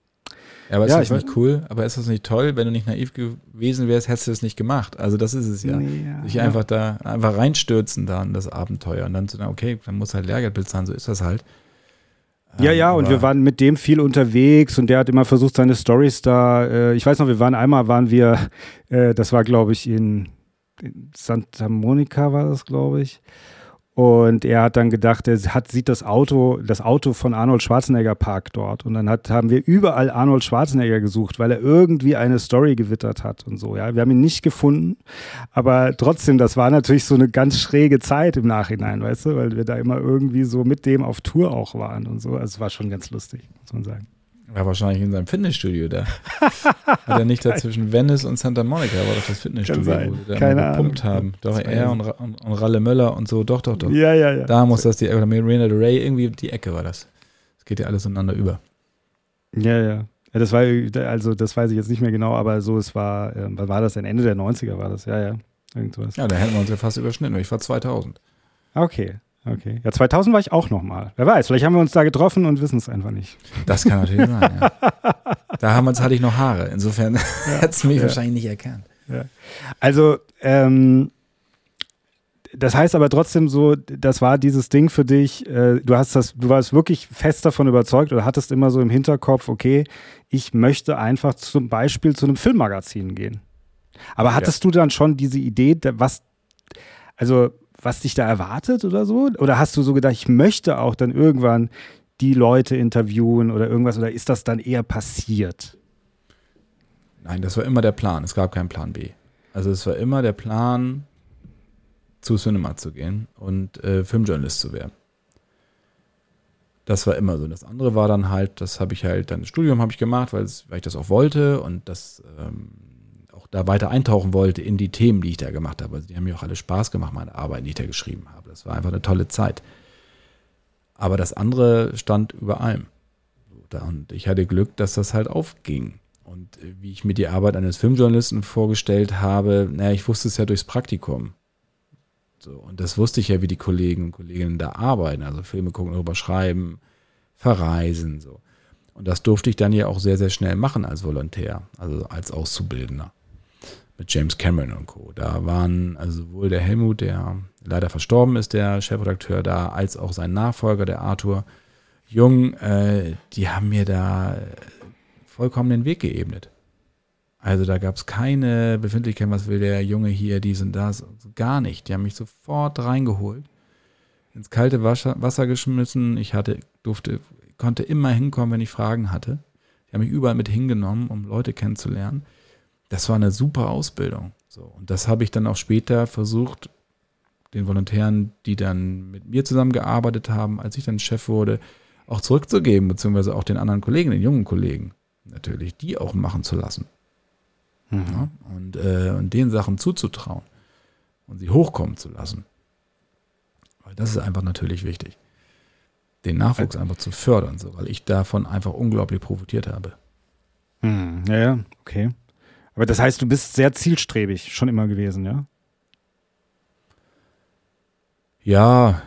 ja, aber ist ja, das nicht cool? Aber ist das nicht toll? Wenn du nicht naiv gewesen wärst, hättest du das nicht gemacht. Also das ist es ja. ja Sich einfach da, einfach reinstürzen da in das Abenteuer und dann zu sagen, okay, dann muss halt Lehrgeld bezahlen, so ist das halt. Ja, ja, und wir waren mit dem viel unterwegs und der hat immer versucht, seine Stories da, äh, ich weiß noch, wir waren einmal, waren wir, äh, das war glaube ich in, in Santa Monica war das, glaube ich. Und er hat dann gedacht, er hat, sieht das Auto, das Auto von Arnold Schwarzenegger parkt dort. Und dann hat, haben wir überall Arnold Schwarzenegger gesucht, weil er irgendwie eine Story gewittert hat und so. Ja, wir haben ihn nicht gefunden. Aber trotzdem, das war natürlich so eine ganz schräge Zeit im Nachhinein, weißt du, weil wir da immer irgendwie so mit dem auf Tour auch waren und so. Also es war schon ganz lustig, muss man sagen. War wahrscheinlich in seinem Fitnessstudio da. Hat er nicht da [LAUGHS] zwischen Venice und Santa Monica, war doch das Fitnessstudio, wo die da Keine gepumpt Ahnung. haben. Doch, er und, und, und, Ralle Möller und so, doch, doch, doch. Ja, ja, ja. Da muss das die, oder Marina de Rey, irgendwie die Ecke war das. Das geht ja alles ineinander über. Ja, ja. Ja, das war, also das weiß ich jetzt nicht mehr genau, aber so, es war, äh, war das denn Ende der 90er war das, ja, ja. Irgendwas. Ja, da hätten wir uns ja fast überschnitten. Ich war 2000. Okay, Okay. Ja, 2000 war ich auch noch mal. Wer weiß, vielleicht haben wir uns da getroffen und wissen es einfach nicht. Das kann natürlich sein, ja. [LAUGHS] Da haben wir, hatte ich noch Haare. Insofern ja, [LAUGHS] hat es mich ja. wahrscheinlich nicht erkannt. Ja. Also, ähm, das heißt aber trotzdem so, das war dieses Ding für dich, äh, du hast das, du warst wirklich fest davon überzeugt oder hattest immer so im Hinterkopf, okay, ich möchte einfach zum Beispiel zu einem Filmmagazin gehen. Aber hattest ja. du dann schon diese Idee, was, also was dich da erwartet oder so? Oder hast du so gedacht, ich möchte auch dann irgendwann die Leute interviewen oder irgendwas? Oder ist das dann eher passiert? Nein, das war immer der Plan. Es gab keinen Plan B. Also es war immer der Plan, zu Cinema zu gehen und äh, Filmjournalist zu werden. Das war immer so. Das andere war dann halt, das habe ich halt, dann das Studium habe ich gemacht, weil, ich das auch wollte und das ähm, da weiter eintauchen wollte in die Themen, die ich da gemacht habe. Also die haben mir auch alle Spaß gemacht, meine Arbeiten, die ich da geschrieben habe. Das war einfach eine tolle Zeit. Aber das andere stand über allem. Und ich hatte Glück, dass das halt aufging. Und äh, wie ich mir die Arbeit eines Filmjournalisten vorgestellt habe, naja, ich wusste es ja durchs Praktikum. So, und das wusste ich ja, wie die Kollegen und Kolleginnen da arbeiten. Also Filme gucken, darüber schreiben, verreisen, so. Und das durfte ich dann ja auch sehr, sehr schnell machen als Volontär, also als Auszubildender mit James Cameron und Co. Da waren also sowohl der Helmut, der leider verstorben ist, der Chefredakteur da, als auch sein Nachfolger, der Arthur Jung, äh, die haben mir da vollkommen den Weg geebnet. Also da gab es keine Befindlichkeit, was will der Junge hier, dies und das, gar nicht. Die haben mich sofort reingeholt, ins kalte Wasser, Wasser geschmissen. Ich hatte, durfte, konnte immer hinkommen, wenn ich Fragen hatte. Die haben mich überall mit hingenommen, um Leute kennenzulernen das war eine super Ausbildung. So, und das habe ich dann auch später versucht, den Volontären, die dann mit mir zusammengearbeitet haben, als ich dann Chef wurde, auch zurückzugeben, beziehungsweise auch den anderen Kollegen, den jungen Kollegen, natürlich, die auch machen zu lassen. Mhm. Ja, und, äh, und den Sachen zuzutrauen und sie hochkommen zu lassen. Weil das ist einfach natürlich wichtig. Den Nachwuchs einfach zu fördern, so, weil ich davon einfach unglaublich profitiert habe. Mhm. Ja, ja, okay. Aber das heißt, du bist sehr zielstrebig schon immer gewesen, ja? Ja,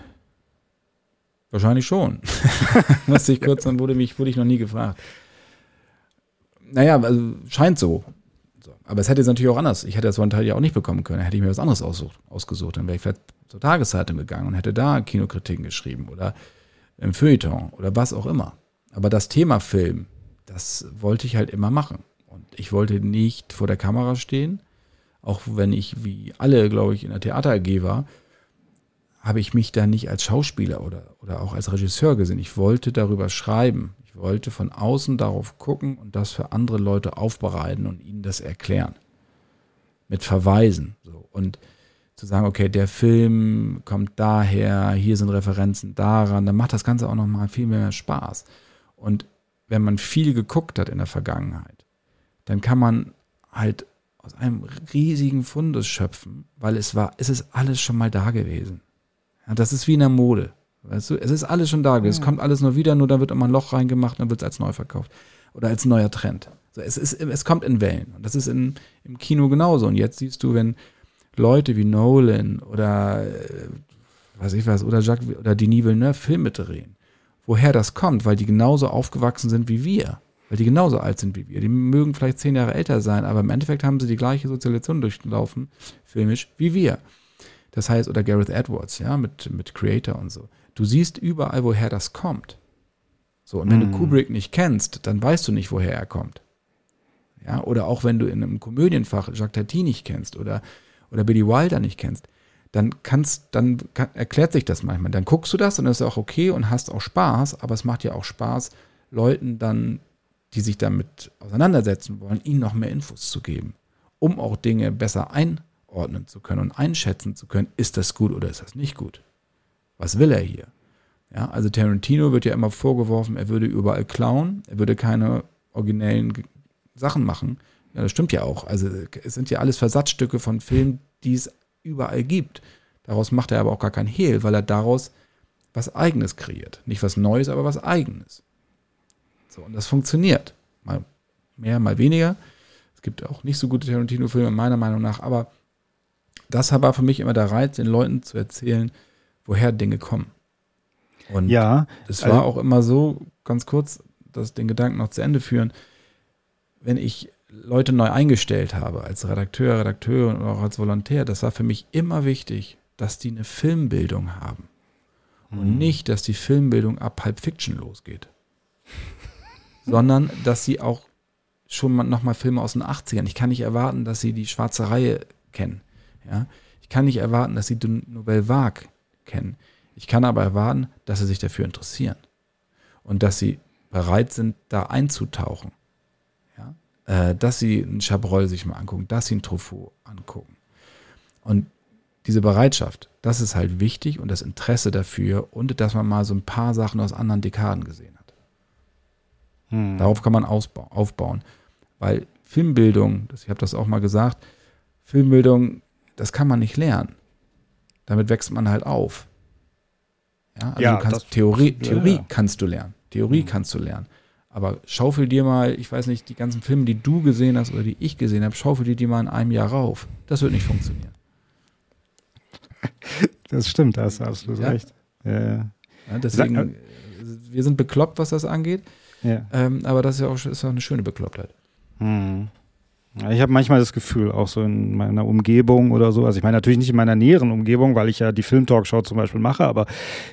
wahrscheinlich schon. [LAUGHS] Musste ich kurz, dann wurde mich, wurde ich noch nie gefragt. Naja, also scheint so. Aber es hätte es natürlich auch anders. Ich hätte das One Teil ja auch nicht bekommen können. Hätte ich mir was anderes aussucht, ausgesucht. Dann wäre ich vielleicht zur Tageszeitung gegangen und hätte da Kinokritiken geschrieben oder im Feuilleton oder was auch immer. Aber das Thema Film, das wollte ich halt immer machen. Und ich wollte nicht vor der Kamera stehen, auch wenn ich wie alle, glaube ich, in der Theater AG war, habe ich mich da nicht als Schauspieler oder, oder auch als Regisseur gesehen. Ich wollte darüber schreiben. Ich wollte von außen darauf gucken und das für andere Leute aufbereiten und ihnen das erklären. Mit Verweisen. So. Und zu sagen, okay, der Film kommt daher, hier sind Referenzen daran, dann macht das Ganze auch nochmal viel mehr Spaß. Und wenn man viel geguckt hat in der Vergangenheit, dann kann man halt aus einem riesigen Fundes schöpfen, weil es war, es ist alles schon mal da gewesen. Ja, das ist wie in der Mode. Weißt du, es ist alles schon da gewesen. Ja. Es kommt alles nur wieder, nur da wird immer ein Loch reingemacht, dann wird es als neu verkauft. Oder als neuer Trend. So, es, ist, es kommt in Wellen. Und das ist in, im Kino genauso. Und jetzt siehst du, wenn Leute wie Nolan oder äh, was ich weiß, oder Jacques oder Denis Villeneuve Filme drehen, woher das kommt, weil die genauso aufgewachsen sind wie wir weil die genauso alt sind wie wir. Die mögen vielleicht zehn Jahre älter sein, aber im Endeffekt haben sie die gleiche Sozialisation durchlaufen, filmisch, wie wir. Das heißt, oder Gareth Edwards, ja, mit, mit Creator und so. Du siehst überall, woher das kommt. So, und wenn mm. du Kubrick nicht kennst, dann weißt du nicht, woher er kommt. Ja, oder auch wenn du in einem Komödienfach Jacques Tati nicht kennst oder, oder Billy Wilder nicht kennst, dann kannst, dann kann, erklärt sich das manchmal. Dann guckst du das und das ist auch okay und hast auch Spaß, aber es macht ja auch Spaß, Leuten dann die sich damit auseinandersetzen wollen, ihnen noch mehr Infos zu geben, um auch Dinge besser einordnen zu können und einschätzen zu können, ist das gut oder ist das nicht gut? Was will er hier? Ja, also Tarantino wird ja immer vorgeworfen, er würde überall klauen, er würde keine originellen Sachen machen. Ja, das stimmt ja auch. Also es sind ja alles Versatzstücke von Filmen, die es überall gibt. Daraus macht er aber auch gar kein Hehl, weil er daraus was Eigenes kreiert. Nicht was Neues, aber was Eigenes. So, und das funktioniert. Mal mehr, mal weniger. Es gibt auch nicht so gute Tarantino-Filme, meiner Meinung nach, aber das war für mich immer der Reiz, den Leuten zu erzählen, woher Dinge kommen. Und ja, es war also, auch immer so, ganz kurz, dass den Gedanken noch zu Ende führen, wenn ich Leute neu eingestellt habe, als Redakteur, Redakteur und auch als Volontär, das war für mich immer wichtig, dass die eine Filmbildung haben. Und Hm. nicht, dass die Filmbildung ab Pulp Fiction losgeht. Sondern, dass sie auch schon mal nochmal Filme aus den 80ern. Ich kann nicht erwarten, dass sie die schwarze Reihe kennen. Ja? Ich kann nicht erwarten, dass sie die Nouvelle Vague kennen. Ich kann aber erwarten, dass sie sich dafür interessieren. Und dass sie bereit sind, da einzutauchen. Ja? Äh, dass sie einen Chabrol sich mal angucken, dass sie einen Truffaut angucken. Und diese Bereitschaft, das ist halt wichtig und das Interesse dafür und dass man mal so ein paar Sachen aus anderen Dekaden gesehen hat. Hm. Darauf kann man aufbauen. Weil Filmbildung, ich habe das auch mal gesagt, Filmbildung, das kann man nicht lernen. Damit wächst man halt auf. Ja, also Ja, du kannst Theorie, Theorie ja. kannst du lernen. Theorie Mhm. kannst du lernen. Aber schaufel dir mal, ich weiß nicht, die ganzen Filme, die du gesehen hast oder die ich gesehen habe, schaufel dir die mal in einem Jahr rauf. Das wird nicht funktionieren. [LAUGHS] Das stimmt, da hast du absolut Ja. recht. Ja, deswegen, wir sind bekloppt, was das angeht. Ja. Ähm, aber das ist ja auch, ist auch eine schöne Beklopptheit. Hm. Ich habe manchmal das Gefühl, auch so in meiner Umgebung oder so, also ich meine natürlich nicht in meiner näheren Umgebung, weil ich ja die Filmtalkshow zum Beispiel mache, aber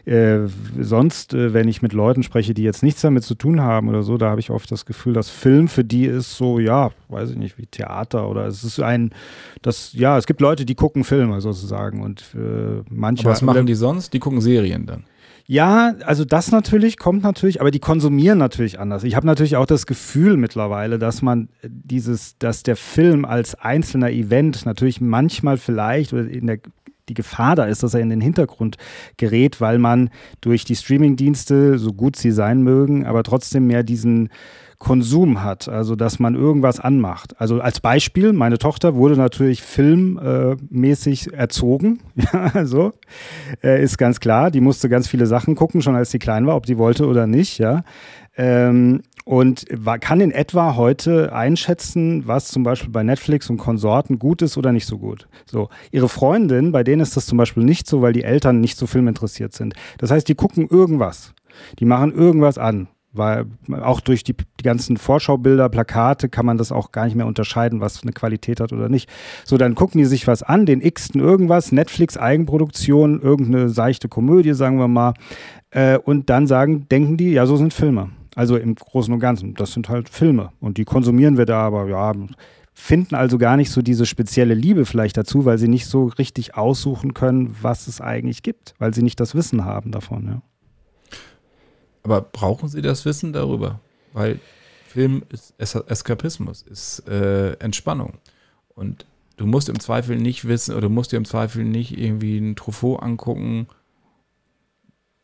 äh, sonst, äh, wenn ich mit Leuten spreche, die jetzt nichts damit zu tun haben oder so, da habe ich oft das Gefühl, dass Film für die ist so, ja, weiß ich nicht, wie Theater oder es ist ein, das, ja, es gibt Leute, die gucken Filme sozusagen und äh, manche. Aber was machen die sonst? Die gucken Serien dann. Ja, also das natürlich kommt natürlich, aber die konsumieren natürlich anders. Ich habe natürlich auch das Gefühl mittlerweile, dass man dieses, dass der Film als einzelner Event natürlich manchmal vielleicht oder in der die Gefahr da ist, dass er in den Hintergrund gerät, weil man durch die Streamingdienste, so gut sie sein mögen, aber trotzdem mehr diesen Konsum hat, also dass man irgendwas anmacht. Also als Beispiel, meine Tochter wurde natürlich filmmäßig erzogen, [LAUGHS] ja, so äh, ist ganz klar. Die musste ganz viele Sachen gucken, schon als sie klein war, ob die wollte oder nicht, ja. Ähm, und war, kann in etwa heute einschätzen, was zum Beispiel bei Netflix und Konsorten gut ist oder nicht so gut. So, ihre Freundin, bei denen ist das zum Beispiel nicht so, weil die Eltern nicht so filminteressiert sind. Das heißt, die gucken irgendwas. Die machen irgendwas an. Weil auch durch die, die ganzen Vorschaubilder, Plakate kann man das auch gar nicht mehr unterscheiden, was eine Qualität hat oder nicht. So, dann gucken die sich was an, den x-ten irgendwas, Netflix Eigenproduktion, irgendeine seichte Komödie, sagen wir mal. Äh, und dann sagen, denken die, ja, so sind Filme. Also im Großen und Ganzen. Das sind halt Filme. Und die konsumieren wir da, aber ja, finden also gar nicht so diese spezielle Liebe vielleicht dazu, weil sie nicht so richtig aussuchen können, was es eigentlich gibt, weil sie nicht das Wissen haben davon, ja. Aber brauchen sie das Wissen darüber? Weil Film ist Es Eskapismus, ist äh, Entspannung. Und du musst im Zweifel nicht wissen oder musst dir im Zweifel nicht irgendwie ein Truffaut angucken,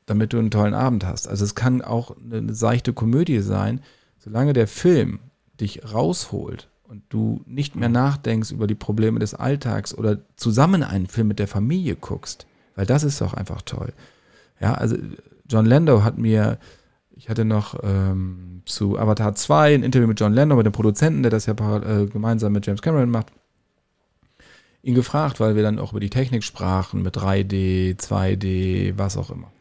damit du einen tollen Abend hast. Also es kann auch eine seichte Komödie sein, solange der Film dich rausholt und du nicht mehr nachdenkst über die Probleme des Alltags oder zusammen einen Film mit der Familie guckst, weil das ist doch einfach toll. Ja, also John Lando hat mir, ich hatte noch ähm, zu Avatar 2 ein Interview mit John Lando, mit dem Produzenten, der das ja äh, gemeinsam mit James Cameron macht, ihn gefragt, weil wir dann auch über die Technik sprachen, mit 3D, 2D, was auch immer.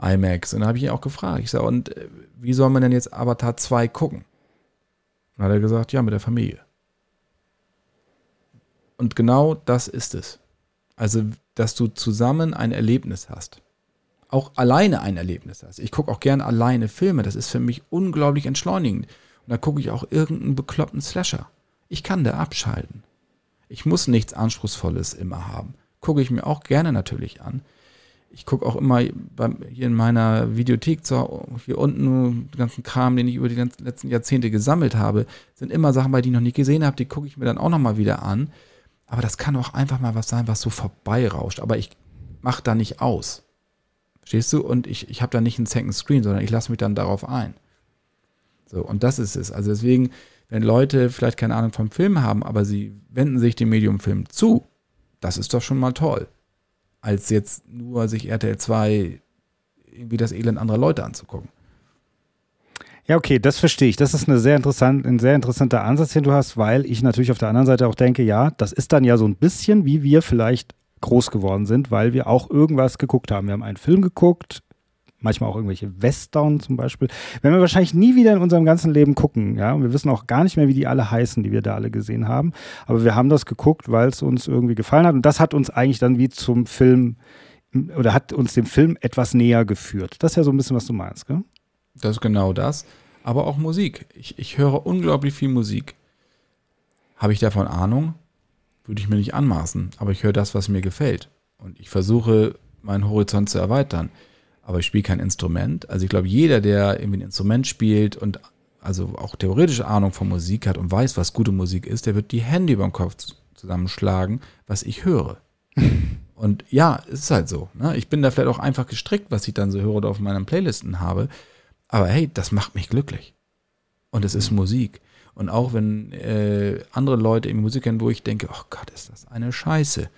IMAX. Und dann habe ich ihn auch gefragt. Ich sage, und äh, wie soll man denn jetzt Avatar 2 gucken? Dann hat er gesagt, ja, mit der Familie. Und genau das ist es. Also, dass du zusammen ein Erlebnis hast. Auch alleine ein Erlebnis hast. Ich gucke auch gerne alleine Filme. Das ist für mich unglaublich entschleunigend. Und da gucke ich auch irgendeinen bekloppten Slasher. Ich kann da abschalten. Ich muss nichts Anspruchsvolles immer haben. Gucke ich mir auch gerne natürlich an. Ich gucke auch immer beim, hier in meiner Videothek, zu, hier unten, den ganzen Kram, den ich über die ganzen letzten Jahrzehnte gesammelt habe, sind immer Sachen, bei die ich noch nie gesehen habe, die gucke ich mir dann auch nochmal wieder an. Aber das kann auch einfach mal was sein, was so vorbeirauscht. Aber ich mache da nicht aus. Verstehst du? Und ich, ich habe da nicht einen Second Screen, sondern ich lasse mich dann darauf ein. So, und das ist es. Also deswegen, wenn Leute vielleicht keine Ahnung vom Film haben, aber sie wenden sich dem Medium Film zu, das ist doch schon mal toll. Als jetzt nur sich RTL 2 irgendwie das Elend anderer Leute anzugucken. Ja, okay, das verstehe ich. Das ist eine sehr interessant, ein sehr interessanter Ansatz, den du hast, weil ich natürlich auf der anderen Seite auch denke, ja, das ist dann ja so ein bisschen, wie wir vielleicht groß geworden sind, weil wir auch irgendwas geguckt haben. Wir haben einen Film geguckt, manchmal auch irgendwelche Western zum Beispiel. Werden wir wahrscheinlich nie wieder in unserem ganzen Leben gucken, ja. Und wir wissen auch gar nicht mehr, wie die alle heißen, die wir da alle gesehen haben. Aber wir haben das geguckt, weil es uns irgendwie gefallen hat. Und das hat uns eigentlich dann wie zum Film oder hat uns dem Film etwas näher geführt. Das ist ja so ein bisschen, was du meinst, gell? Das ist genau das. Aber auch Musik. Ich, ich höre unglaublich viel Musik. Habe ich davon Ahnung? Würde ich mir nicht anmaßen. Aber ich höre das, was mir gefällt. Und ich versuche, meinen Horizont zu erweitern. Aber ich spiele kein Instrument. Also ich glaube, jeder, der irgendwie ein Instrument spielt und also auch theoretische Ahnung von Musik hat und weiß, was gute Musik ist, der wird die Hände über den Kopf zusammenschlagen, was ich höre. [LAUGHS] Und ja, es ist halt so. Ne? Ich bin da vielleicht auch einfach gestrickt, was ich dann so höre oder auf meinen Playlisten habe. Aber hey, das macht mich glücklich. Und es ist. Musik. Und auch wenn äh, andere Leute in Musik kennen, wo ich denke, oh Gott, ist das eine Scheiße.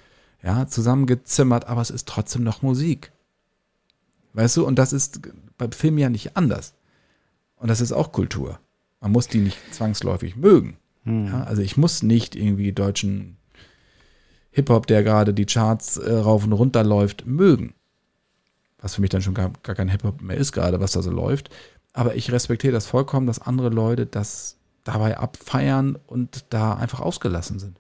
Ja, zusammengezimmert, aber es ist trotzdem noch Musik. Weißt du, und das ist beim Film ja nicht anders. Und das ist auch Kultur. Man muss die nicht zwangsläufig mögen. Mhm. Ja, also ich muss nicht irgendwie deutschen Hip-Hop, der gerade die Charts äh, rauf und runter läuft, mögen. Was für mich dann schon gar, gar kein Hip-Hop mehr ist, gerade was da so läuft. Aber ich respektiere das vollkommen, dass andere Leute das dabei abfeiern und da einfach ausgelassen sind.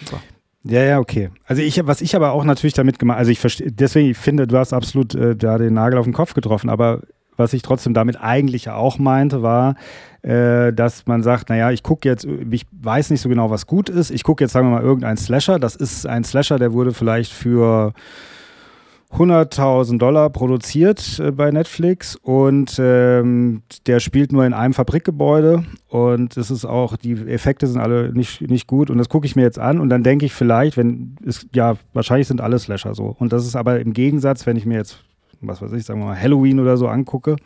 Super. Ja, ja, okay. Also ich, was ich aber auch natürlich damit gemacht, also ich verstehe, deswegen ich finde, du hast absolut äh, da den Nagel auf den Kopf getroffen, aber was ich trotzdem damit eigentlich auch meinte, war, äh, dass man sagt, naja, ich gucke jetzt, ich weiß nicht so genau, was gut ist. Ich gucke jetzt, sagen wir mal, irgendeinen Slasher. Das ist ein Slasher, der wurde vielleicht für 100.000 Dollar produziert äh, bei Netflix und ähm, der spielt nur in einem Fabrikgebäude und es ist auch, die Effekte sind alle nicht, nicht gut und das gucke ich mir jetzt an und dann denke ich vielleicht, wenn es, ja, wahrscheinlich sind alle Slasher so und das ist aber im Gegensatz, wenn ich mir jetzt, was weiß ich, sagen wir mal Halloween oder so angucke,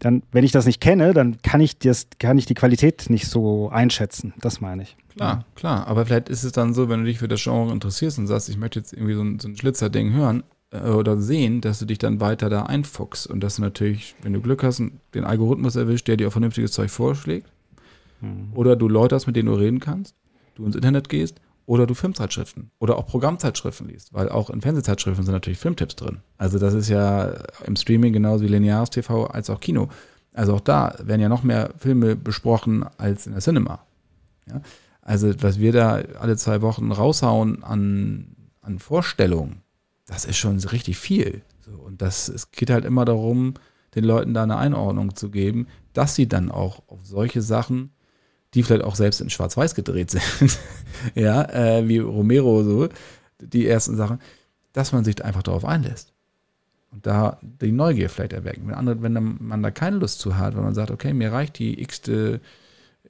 dann, wenn ich das nicht kenne, dann kann ich das, kann ich die Qualität nicht so einschätzen. Das meine ich. Klar, klar. Aber vielleicht ist es dann so, wenn du dich für das Genre interessierst und sagst, ich möchte jetzt irgendwie so ein, so ein Schlitzerding hören äh, oder sehen, dass du dich dann weiter da einfuchst und dass du natürlich, wenn du Glück hast, den Algorithmus erwischt, der dir auch vernünftiges Zeug vorschlägt. Hm. Oder du Leute hast, mit denen du reden kannst, du ins Internet gehst oder du Filmzeitschriften oder auch Programmzeitschriften liest, weil auch in Fernsehzeitschriften sind natürlich Filmtipps drin. Also das ist ja im Streaming genauso wie lineares TV als auch Kino. Also auch da werden ja noch mehr Filme besprochen als in der Cinema. Ja? Also was wir da alle zwei Wochen raushauen an, an Vorstellungen, das ist schon richtig viel. So, und das, es geht halt immer darum, den Leuten da eine Einordnung zu geben, dass sie dann auch auf solche Sachen die vielleicht auch selbst in Schwarz-Weiß gedreht [LAUGHS] sind, ja, äh, wie Romero so, die ersten Sachen, dass man sich einfach darauf einlässt. Und da die Neugier vielleicht erwecken. Wenn, andere, wenn man da keine Lust zu hat, wenn man sagt, okay, mir reicht die x-te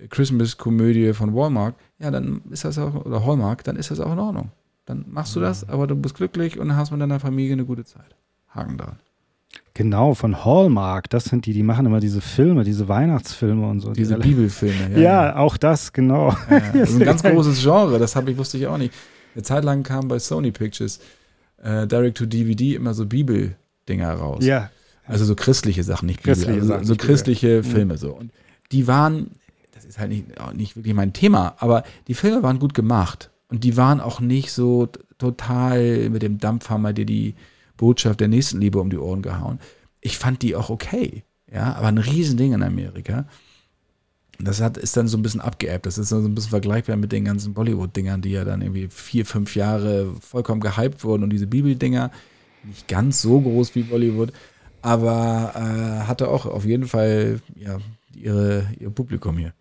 Christmas-Komödie von Walmart, ja, dann ist das auch, oder Hallmark, dann ist das auch in Ordnung. Dann machst du das, aber du bist glücklich und hast mit deiner Familie eine gute Zeit. Haken dran. Genau, von Hallmark. Das sind die, die machen immer diese Filme, diese Weihnachtsfilme und so. Diese die Bibelfilme, ja, [LAUGHS] ja, ja. auch das, genau. Ja, das ist ein [LAUGHS] ganz großes Genre, das habe ich, wusste ich auch nicht. Eine Zeit lang kam bei Sony Pictures äh, Direct to DVD immer so Bibeldinger raus. Ja. Also so christliche Sachen, nicht Bibel, christliche also Sachen, so christliche Bibel. Filme so. Und die waren, das ist halt nicht, nicht wirklich mein Thema, aber die Filme waren gut gemacht. Und die waren auch nicht so total mit dem Dampfhammer, dir die Botschaft der Nächstenliebe um die Ohren gehauen. Ich fand die auch okay. Ja, aber ein Riesending in Amerika. Das hat, ist dann so ein bisschen abgeebbt. Das ist so ein bisschen vergleichbar mit den ganzen Bollywood-Dingern, die ja dann irgendwie vier, fünf Jahre vollkommen gehypt wurden. Und diese Bibeldinger, nicht ganz so groß wie Bollywood, aber äh, hatte auch auf jeden Fall ja, ihre, ihr Publikum hier.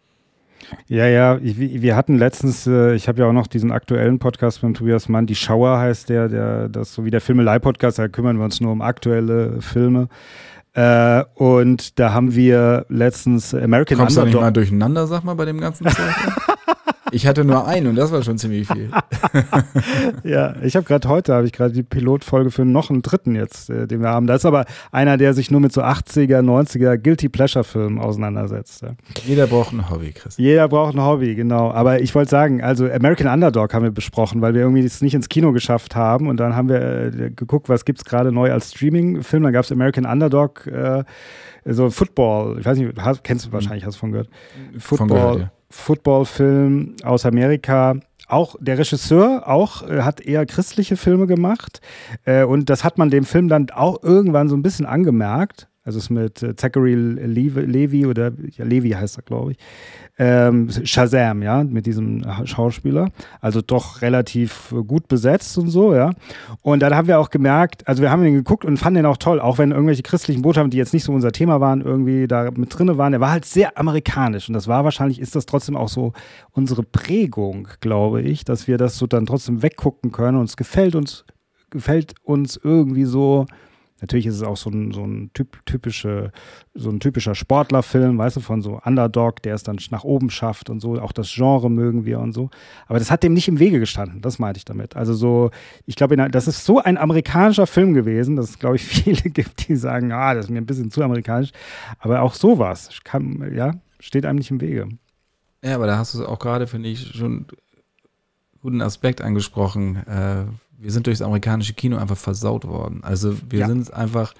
Ja, ja, ich, wir hatten letztens, äh, ich habe ja auch noch diesen aktuellen Podcast von Tobias Mann, Die Schauer heißt der, der das so wie der Filmelei-Podcast, da kümmern wir uns nur um aktuelle Filme. Äh, und da haben wir letztens American Kommst Underdog. du nicht mal durcheinander, sag mal, bei dem ganzen Zeug? [LAUGHS] Ich hatte nur einen und das war schon ziemlich viel. [LAUGHS] ja, ich habe gerade heute, habe ich gerade die Pilotfolge für noch einen dritten jetzt, äh, den wir haben. Da ist aber einer, der sich nur mit so 80er, 90er Guilty Pleasure Filmen auseinandersetzt. Ja. Jeder braucht ein Hobby, Chris. Jeder braucht ein Hobby, genau. Aber ich wollte sagen, also American Underdog haben wir besprochen, weil wir irgendwie es nicht ins Kino geschafft haben und dann haben wir äh, geguckt, was gibt es gerade neu als Streaming-Film. Dann gab es American Underdog, äh, so Football, ich weiß nicht, hast, kennst du wahrscheinlich, hast du von gehört. Football. Von gehört, ja. Footballfilm aus Amerika, auch der Regisseur auch äh, hat eher christliche Filme gemacht äh, und das hat man dem Film dann auch irgendwann so ein bisschen angemerkt. Also es ist mit äh, Zachary Levi oder ja, Levi heißt er, glaube ich. Ähm, Shazam, ja, mit diesem Schauspieler. Also doch relativ gut besetzt und so, ja. Und dann haben wir auch gemerkt, also wir haben den geguckt und fanden den auch toll, auch wenn irgendwelche christlichen Botschaften, die jetzt nicht so unser Thema waren, irgendwie da mit drinne waren. Der war halt sehr amerikanisch und das war wahrscheinlich, ist das trotzdem auch so unsere Prägung, glaube ich, dass wir das so dann trotzdem weggucken können und es gefällt uns, gefällt uns irgendwie so Natürlich ist es auch so ein, so ein typ, typische, so ein typischer Sportlerfilm, weißt du, von so Underdog, der es dann nach oben schafft und so. Auch das Genre mögen wir und so. Aber das hat dem nicht im Wege gestanden, das meinte ich damit. Also so, ich glaube, das ist so ein amerikanischer Film gewesen, dass es, glaube ich, [LAUGHS] viele gibt, die sagen, ah, das ist mir ein bisschen zu amerikanisch. Aber auch sowas kann, ja, steht einem nicht im Wege. Ja, aber da hast du auch gerade, finde ich, schon einen guten Aspekt angesprochen. Äh wir sind durchs amerikanische Kino einfach versaut worden. Also wir ja. sind einfach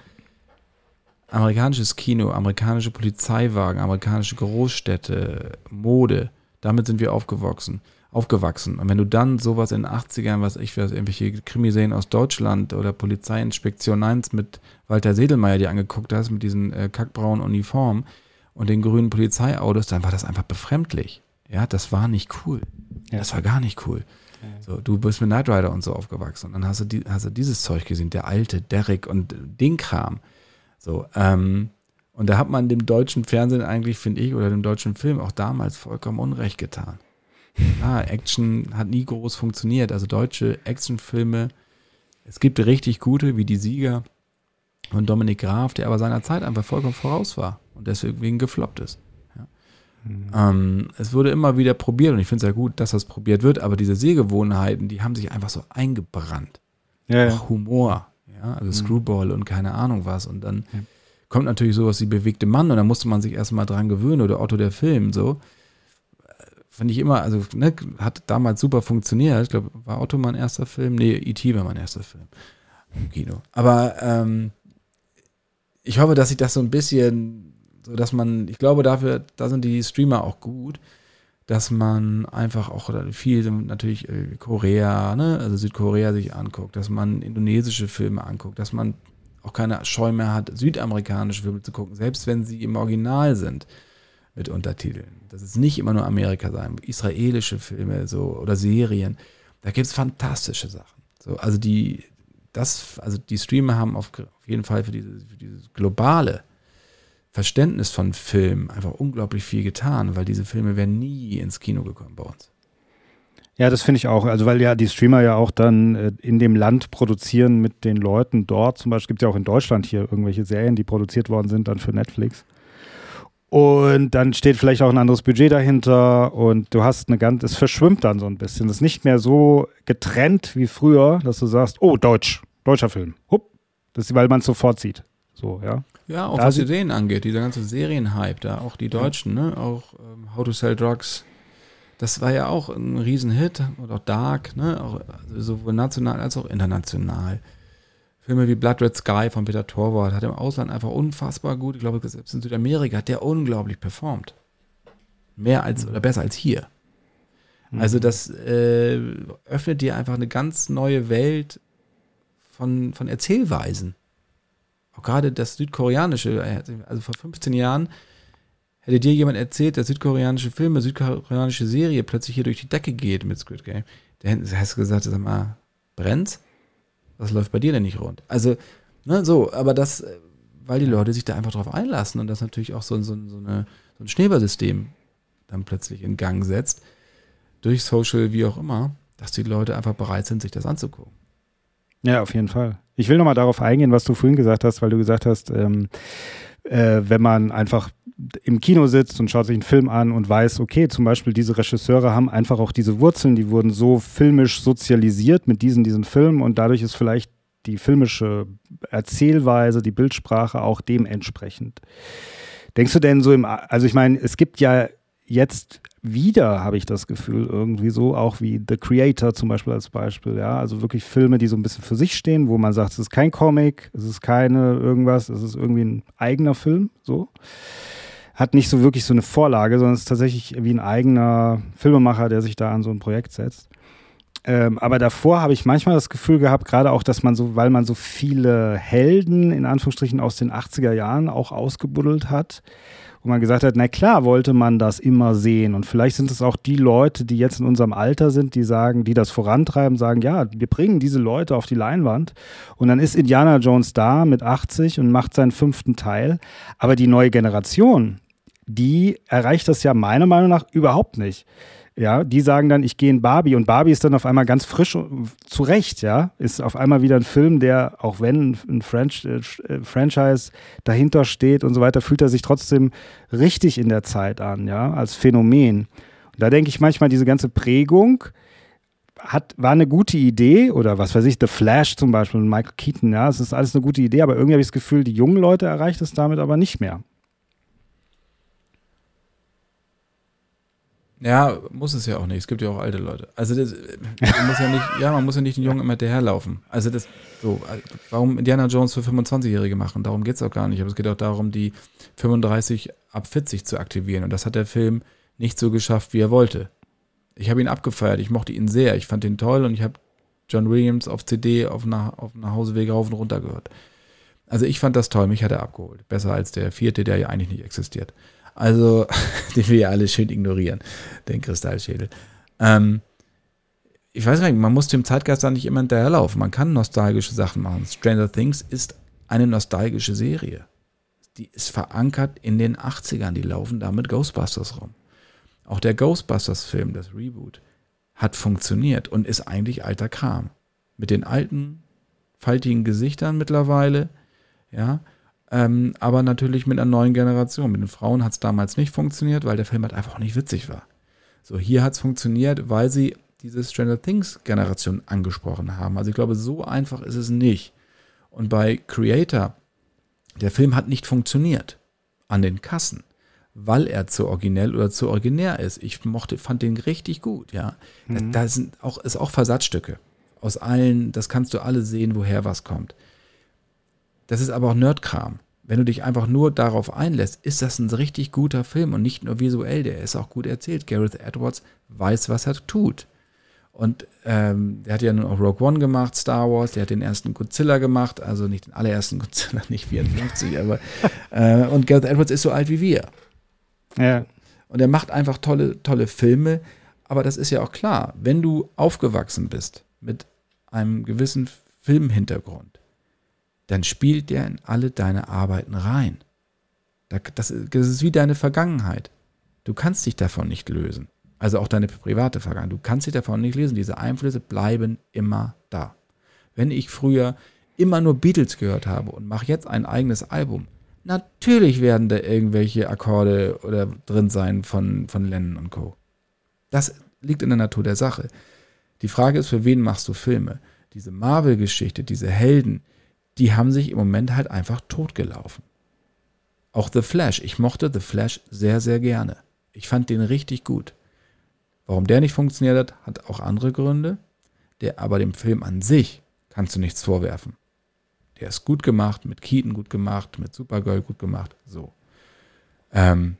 amerikanisches Kino, amerikanische Polizeiwagen, amerikanische Großstädte, Mode, damit sind wir aufgewachsen. Aufgewachsen. Und wenn du dann sowas in den 80ern, was ich weiß, irgendwelche Krimiserien aus Deutschland oder Polizeiinspektion 1 mit Walter Sedelmeier dir angeguckt hast, mit diesen äh, kackbraunen Uniformen und den grünen Polizeiautos, dann war das einfach befremdlich. Ja, das war nicht cool. Ja. Das war gar nicht cool. So, du bist mit Knight Rider und so aufgewachsen und dann hast du, die, hast du dieses Zeug gesehen, der alte Derek und den Kram. So, ähm, und da hat man dem deutschen Fernsehen eigentlich, finde ich, oder dem deutschen Film auch damals vollkommen Unrecht getan. [LAUGHS] Ja, Action hat nie groß funktioniert. Also deutsche Actionfilme, es gibt richtig gute, wie Die Sieger von Dominik Graf, der aber seiner Zeit einfach vollkommen voraus war und deswegen gefloppt ist. Mhm. Ähm, es wurde immer wieder probiert und ich finde es ja gut, dass das probiert wird, aber diese Sehgewohnheiten, die haben sich einfach so eingebrannt. Ja, Auch Humor, ja, also mhm. Screwball und keine Ahnung was. Und dann ja. kommt natürlich sowas wie bewegte Mann und da musste man sich erstmal dran gewöhnen oder Otto der Film, so. Fand ich immer, also ne, hat damals super funktioniert. Ich glaube, war Otto mein erster Film? Nee, E.T. war mein erster Film im Kino. Aber ähm, ich hoffe, dass sich das so ein bisschen so dass man, ich glaube, dafür, da sind die Streamer auch gut, dass man einfach auch viel natürlich äh, Korea, ne, also Südkorea sich anguckt, dass man indonesische Filme anguckt, dass man auch keine Scheu mehr hat, südamerikanische Filme zu gucken, selbst wenn sie im Original sind mit Untertiteln. Das ist nicht immer nur Amerika sein, israelische Filme so oder Serien. Da gibt es fantastische Sachen. So, also die, das, also die Streamer haben auf, auf jeden Fall für dieses, für dieses globale Verständnis von Film einfach unglaublich viel getan, weil diese Filme wären nie ins Kino gekommen bei uns. Ja, das finde ich auch. Also, weil ja die Streamer ja auch dann äh, in dem Land produzieren mit den Leuten dort. Zum Beispiel gibt es ja auch in Deutschland hier irgendwelche Serien, die produziert worden sind dann für Netflix. Und dann steht vielleicht auch ein anderes Budget dahinter und du hast eine ganz, es verschwimmt dann so ein bisschen. Es ist nicht mehr so getrennt wie früher, dass du sagst, oh, Deutsch, deutscher Film. Hupp. Das weil man es sofort sieht. So, ja. Ja, auch da was die Serien angeht, dieser ganze Serienhype, da auch die Deutschen, ja. ne? Auch ähm, How to Sell Drugs. Das war ja auch ein Riesenhit. Oder auch Dark, ne? Auch, also sowohl national als auch international. Filme wie Blood Red Sky von Peter Torwart hat im Ausland einfach unfassbar gut, ich glaube, selbst in Südamerika hat der unglaublich performt. Mehr als oder besser als hier. Mhm. Also das äh, öffnet dir einfach eine ganz neue Welt von, von Erzählweisen gerade das südkoreanische, äh, also vor 15 Jahren hätte dir jemand erzählt, dass südkoreanische Filme, südkoreanische Serie plötzlich hier durch die Decke geht mit Squid Game. Da hast du gesagt, sag mal, brennt's? Was läuft bei dir denn nicht rund? Also, ne, so, aber das, äh, weil die Leute sich da einfach drauf einlassen und das natürlich auch so, so, so, eine, so ein Schneeballsystem dann plötzlich in Gang setzt, durch Social, wie auch immer, dass die Leute einfach bereit sind, sich das anzugucken. Ja, auf jeden Fall. Ich will nochmal darauf eingehen, was du vorhin gesagt hast, weil du gesagt hast, ähm, äh, wenn man einfach im Kino sitzt und schaut sich einen Film an und weiß, okay, zum Beispiel diese Regisseure haben einfach auch diese Wurzeln, die wurden so filmisch sozialisiert mit diesen, diesen Filmen und dadurch ist vielleicht die filmische Erzählweise, die Bildsprache auch dementsprechend. Denkst du denn so im, also ich meine, es gibt ja jetzt wieder, habe ich das Gefühl, irgendwie so, auch wie The Creator zum Beispiel als Beispiel, ja, also wirklich Filme, die so ein bisschen für sich stehen, wo man sagt, es ist kein Comic, es ist keine irgendwas, es ist irgendwie ein eigener Film, so. Hat nicht so wirklich so eine Vorlage, sondern es ist tatsächlich wie ein eigener Filmemacher, der sich da an so ein Projekt setzt. Ähm, aber davor habe ich manchmal das Gefühl gehabt, gerade auch, dass man so, weil man so viele Helden in Anführungsstrichen aus den 80er Jahren auch ausgebuddelt hat, wo man gesagt hat, na klar wollte man das immer sehen. Und vielleicht sind es auch die Leute, die jetzt in unserem Alter sind, die sagen, die das vorantreiben, sagen, ja, wir bringen diese Leute auf die Leinwand. Und dann ist Indiana Jones da mit 80 und macht seinen fünften Teil. Aber die neue Generation, die erreicht das ja meiner Meinung nach überhaupt nicht. Ja, die sagen dann, ich gehe in Barbie und Barbie ist dann auf einmal ganz frisch zu Recht, ja, ist auf einmal wieder ein Film, der, auch wenn ein French, äh, äh, Franchise dahinter steht und so weiter, fühlt er sich trotzdem richtig in der Zeit an, ja, als Phänomen. Und da denke ich manchmal, diese ganze Prägung hat, war eine gute Idee oder was weiß ich, The Flash zum Beispiel, Michael Keaton, ja, es ist alles eine gute Idee, aber irgendwie habe ich das Gefühl, die jungen Leute erreicht es damit aber nicht mehr. Ja, muss es ja auch nicht. Es gibt ja auch alte Leute. Also das, man muss ja nicht, ja, man muss ja nicht den Jungen immer hinterherlaufen. Also das, so, warum Indiana Jones für 25-Jährige machen? Darum geht es auch gar nicht. Aber es geht auch darum, die 35 ab 40 zu aktivieren. Und das hat der Film nicht so geschafft, wie er wollte. Ich habe ihn abgefeiert. Ich mochte ihn sehr. Ich fand ihn toll und ich habe John Williams auf CD auf nach, auf Nachhauseweg rauf und runter gehört. Also ich fand das toll. Mich hat er abgeholt. Besser als der vierte, der ja eigentlich nicht existiert. Also, [LAUGHS] den wir ja alle schön ignorieren, den Kristallschädel. Ähm, ich weiß nicht, man muss dem Zeitgeist da nicht immer hinterherlaufen. Man kann nostalgische Sachen machen. Stranger Things ist eine nostalgische Serie. Die ist verankert in den 80ern. Die laufen da mit Ghostbusters rum. Auch der Ghostbusters-Film, das Reboot, hat funktioniert und ist eigentlich alter Kram. Mit den alten, faltigen Gesichtern mittlerweile, ja, ähm, aber natürlich mit einer neuen Generation. Mit den Frauen hat es damals nicht funktioniert, weil der Film halt einfach nicht witzig war. So, hier hat es funktioniert, weil sie diese Stranger Things Generation angesprochen haben. Also ich glaube, so einfach ist es nicht. Und bei Creator, der Film hat nicht funktioniert an den Kassen, weil er zu originell oder zu originär ist. Ich mochte, fand den richtig gut, ja. Mhm. Da, da sind auch, ist auch Versatzstücke. Aus allen, das kannst du alle sehen, woher was kommt. Das ist aber auch Nerdkram. Wenn du dich einfach nur darauf einlässt, ist das ein richtig guter Film und nicht nur visuell, der ist auch gut erzählt. Gareth Edwards weiß, was er tut. Und ähm, der hat ja nun auch Rogue One gemacht, Star Wars, der hat den ersten Godzilla gemacht, also nicht den allerersten Godzilla, [LAUGHS] nicht 54, aber äh, und Gareth Edwards ist so alt wie wir. Ja. Und er macht einfach tolle, tolle Filme, aber das ist ja auch klar, wenn du aufgewachsen bist mit einem gewissen Filmhintergrund, dann spielt der in alle deine Arbeiten rein. Das ist wie deine Vergangenheit. Du kannst dich davon nicht lösen. Also auch deine private Vergangenheit. Du kannst dich davon nicht lösen. Diese Einflüsse bleiben immer da. Wenn ich früher immer nur Beatles gehört habe und mache jetzt ein eigenes Album, natürlich werden da irgendwelche Akkorde oder drin sein von, von Lennon und Co. Das liegt in der Natur der Sache. Die Frage ist, für wen machst du Filme? Diese Marvel-Geschichte, diese Helden, die haben sich im Moment halt einfach totgelaufen. Auch The Flash. Ich mochte The Flash sehr, sehr gerne. Ich fand den richtig gut. Warum der nicht funktioniert hat, hat auch andere Gründe. Der, aber dem Film an sich kannst du nichts vorwerfen. Der ist gut gemacht, mit Keaton gut gemacht, mit Supergirl gut gemacht. So. Ähm,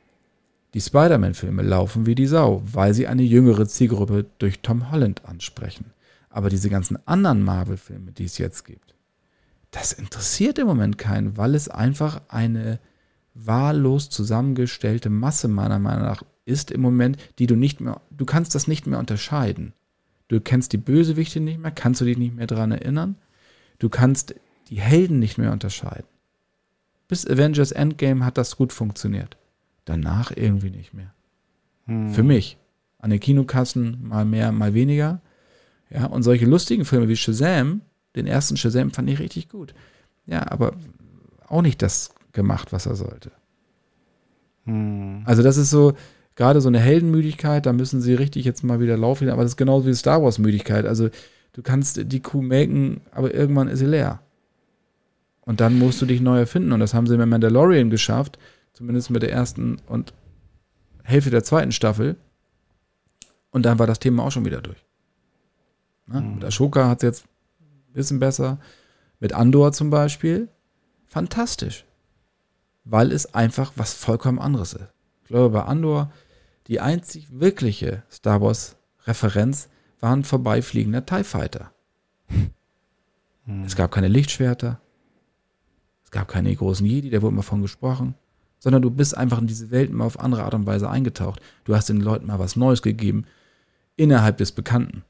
die Spider-Man-Filme laufen wie die Sau, weil sie eine jüngere Zielgruppe durch Tom Holland ansprechen. Aber diese ganzen anderen Marvel-Filme, die es jetzt gibt, das interessiert im Moment keinen, weil es einfach eine wahllos zusammengestellte Masse meiner Meinung nach ist im Moment, die du nicht mehr, du kannst das nicht mehr unterscheiden. Du kennst die Bösewichte nicht mehr, kannst du dich nicht mehr daran erinnern. Du kannst die Helden nicht mehr unterscheiden. Bis Avengers Endgame hat das gut funktioniert. Danach irgendwie nicht mehr. Hm. Für mich. An den Kinokassen mal mehr, mal weniger. Ja, und solche lustigen Filme wie Shazam, den ersten Shazam fand ich richtig gut. Ja, aber auch nicht das gemacht, was er sollte. Hm. Also das ist so, gerade so eine Heldenmüdigkeit, da müssen sie richtig jetzt mal wieder laufen, aber das ist genauso wie Star Wars Müdigkeit. Also du kannst die Kuh melken, aber irgendwann ist sie leer. Und dann musst du dich neu erfinden und das haben sie mit Mandalorian geschafft, zumindest mit der ersten und Hälfte der zweiten Staffel. Und dann war das Thema auch schon wieder durch. Ne? Mhm. Mit Ashoka hat es jetzt bisschen besser. Mit Andor zum Beispiel. Fantastisch. Weil es einfach was vollkommen anderes ist. Ich glaube, bei Andor die einzig wirkliche Star Wars-Referenz war ein vorbeifliegender TIE Fighter. Hm. Es gab keine Lichtschwerter. Es gab keine großen Jedi, da wurde immer von gesprochen. Sondern du bist einfach in diese Welt mal auf andere Art und Weise eingetaucht. Du hast den Leuten mal was Neues gegeben innerhalb des Bekannten.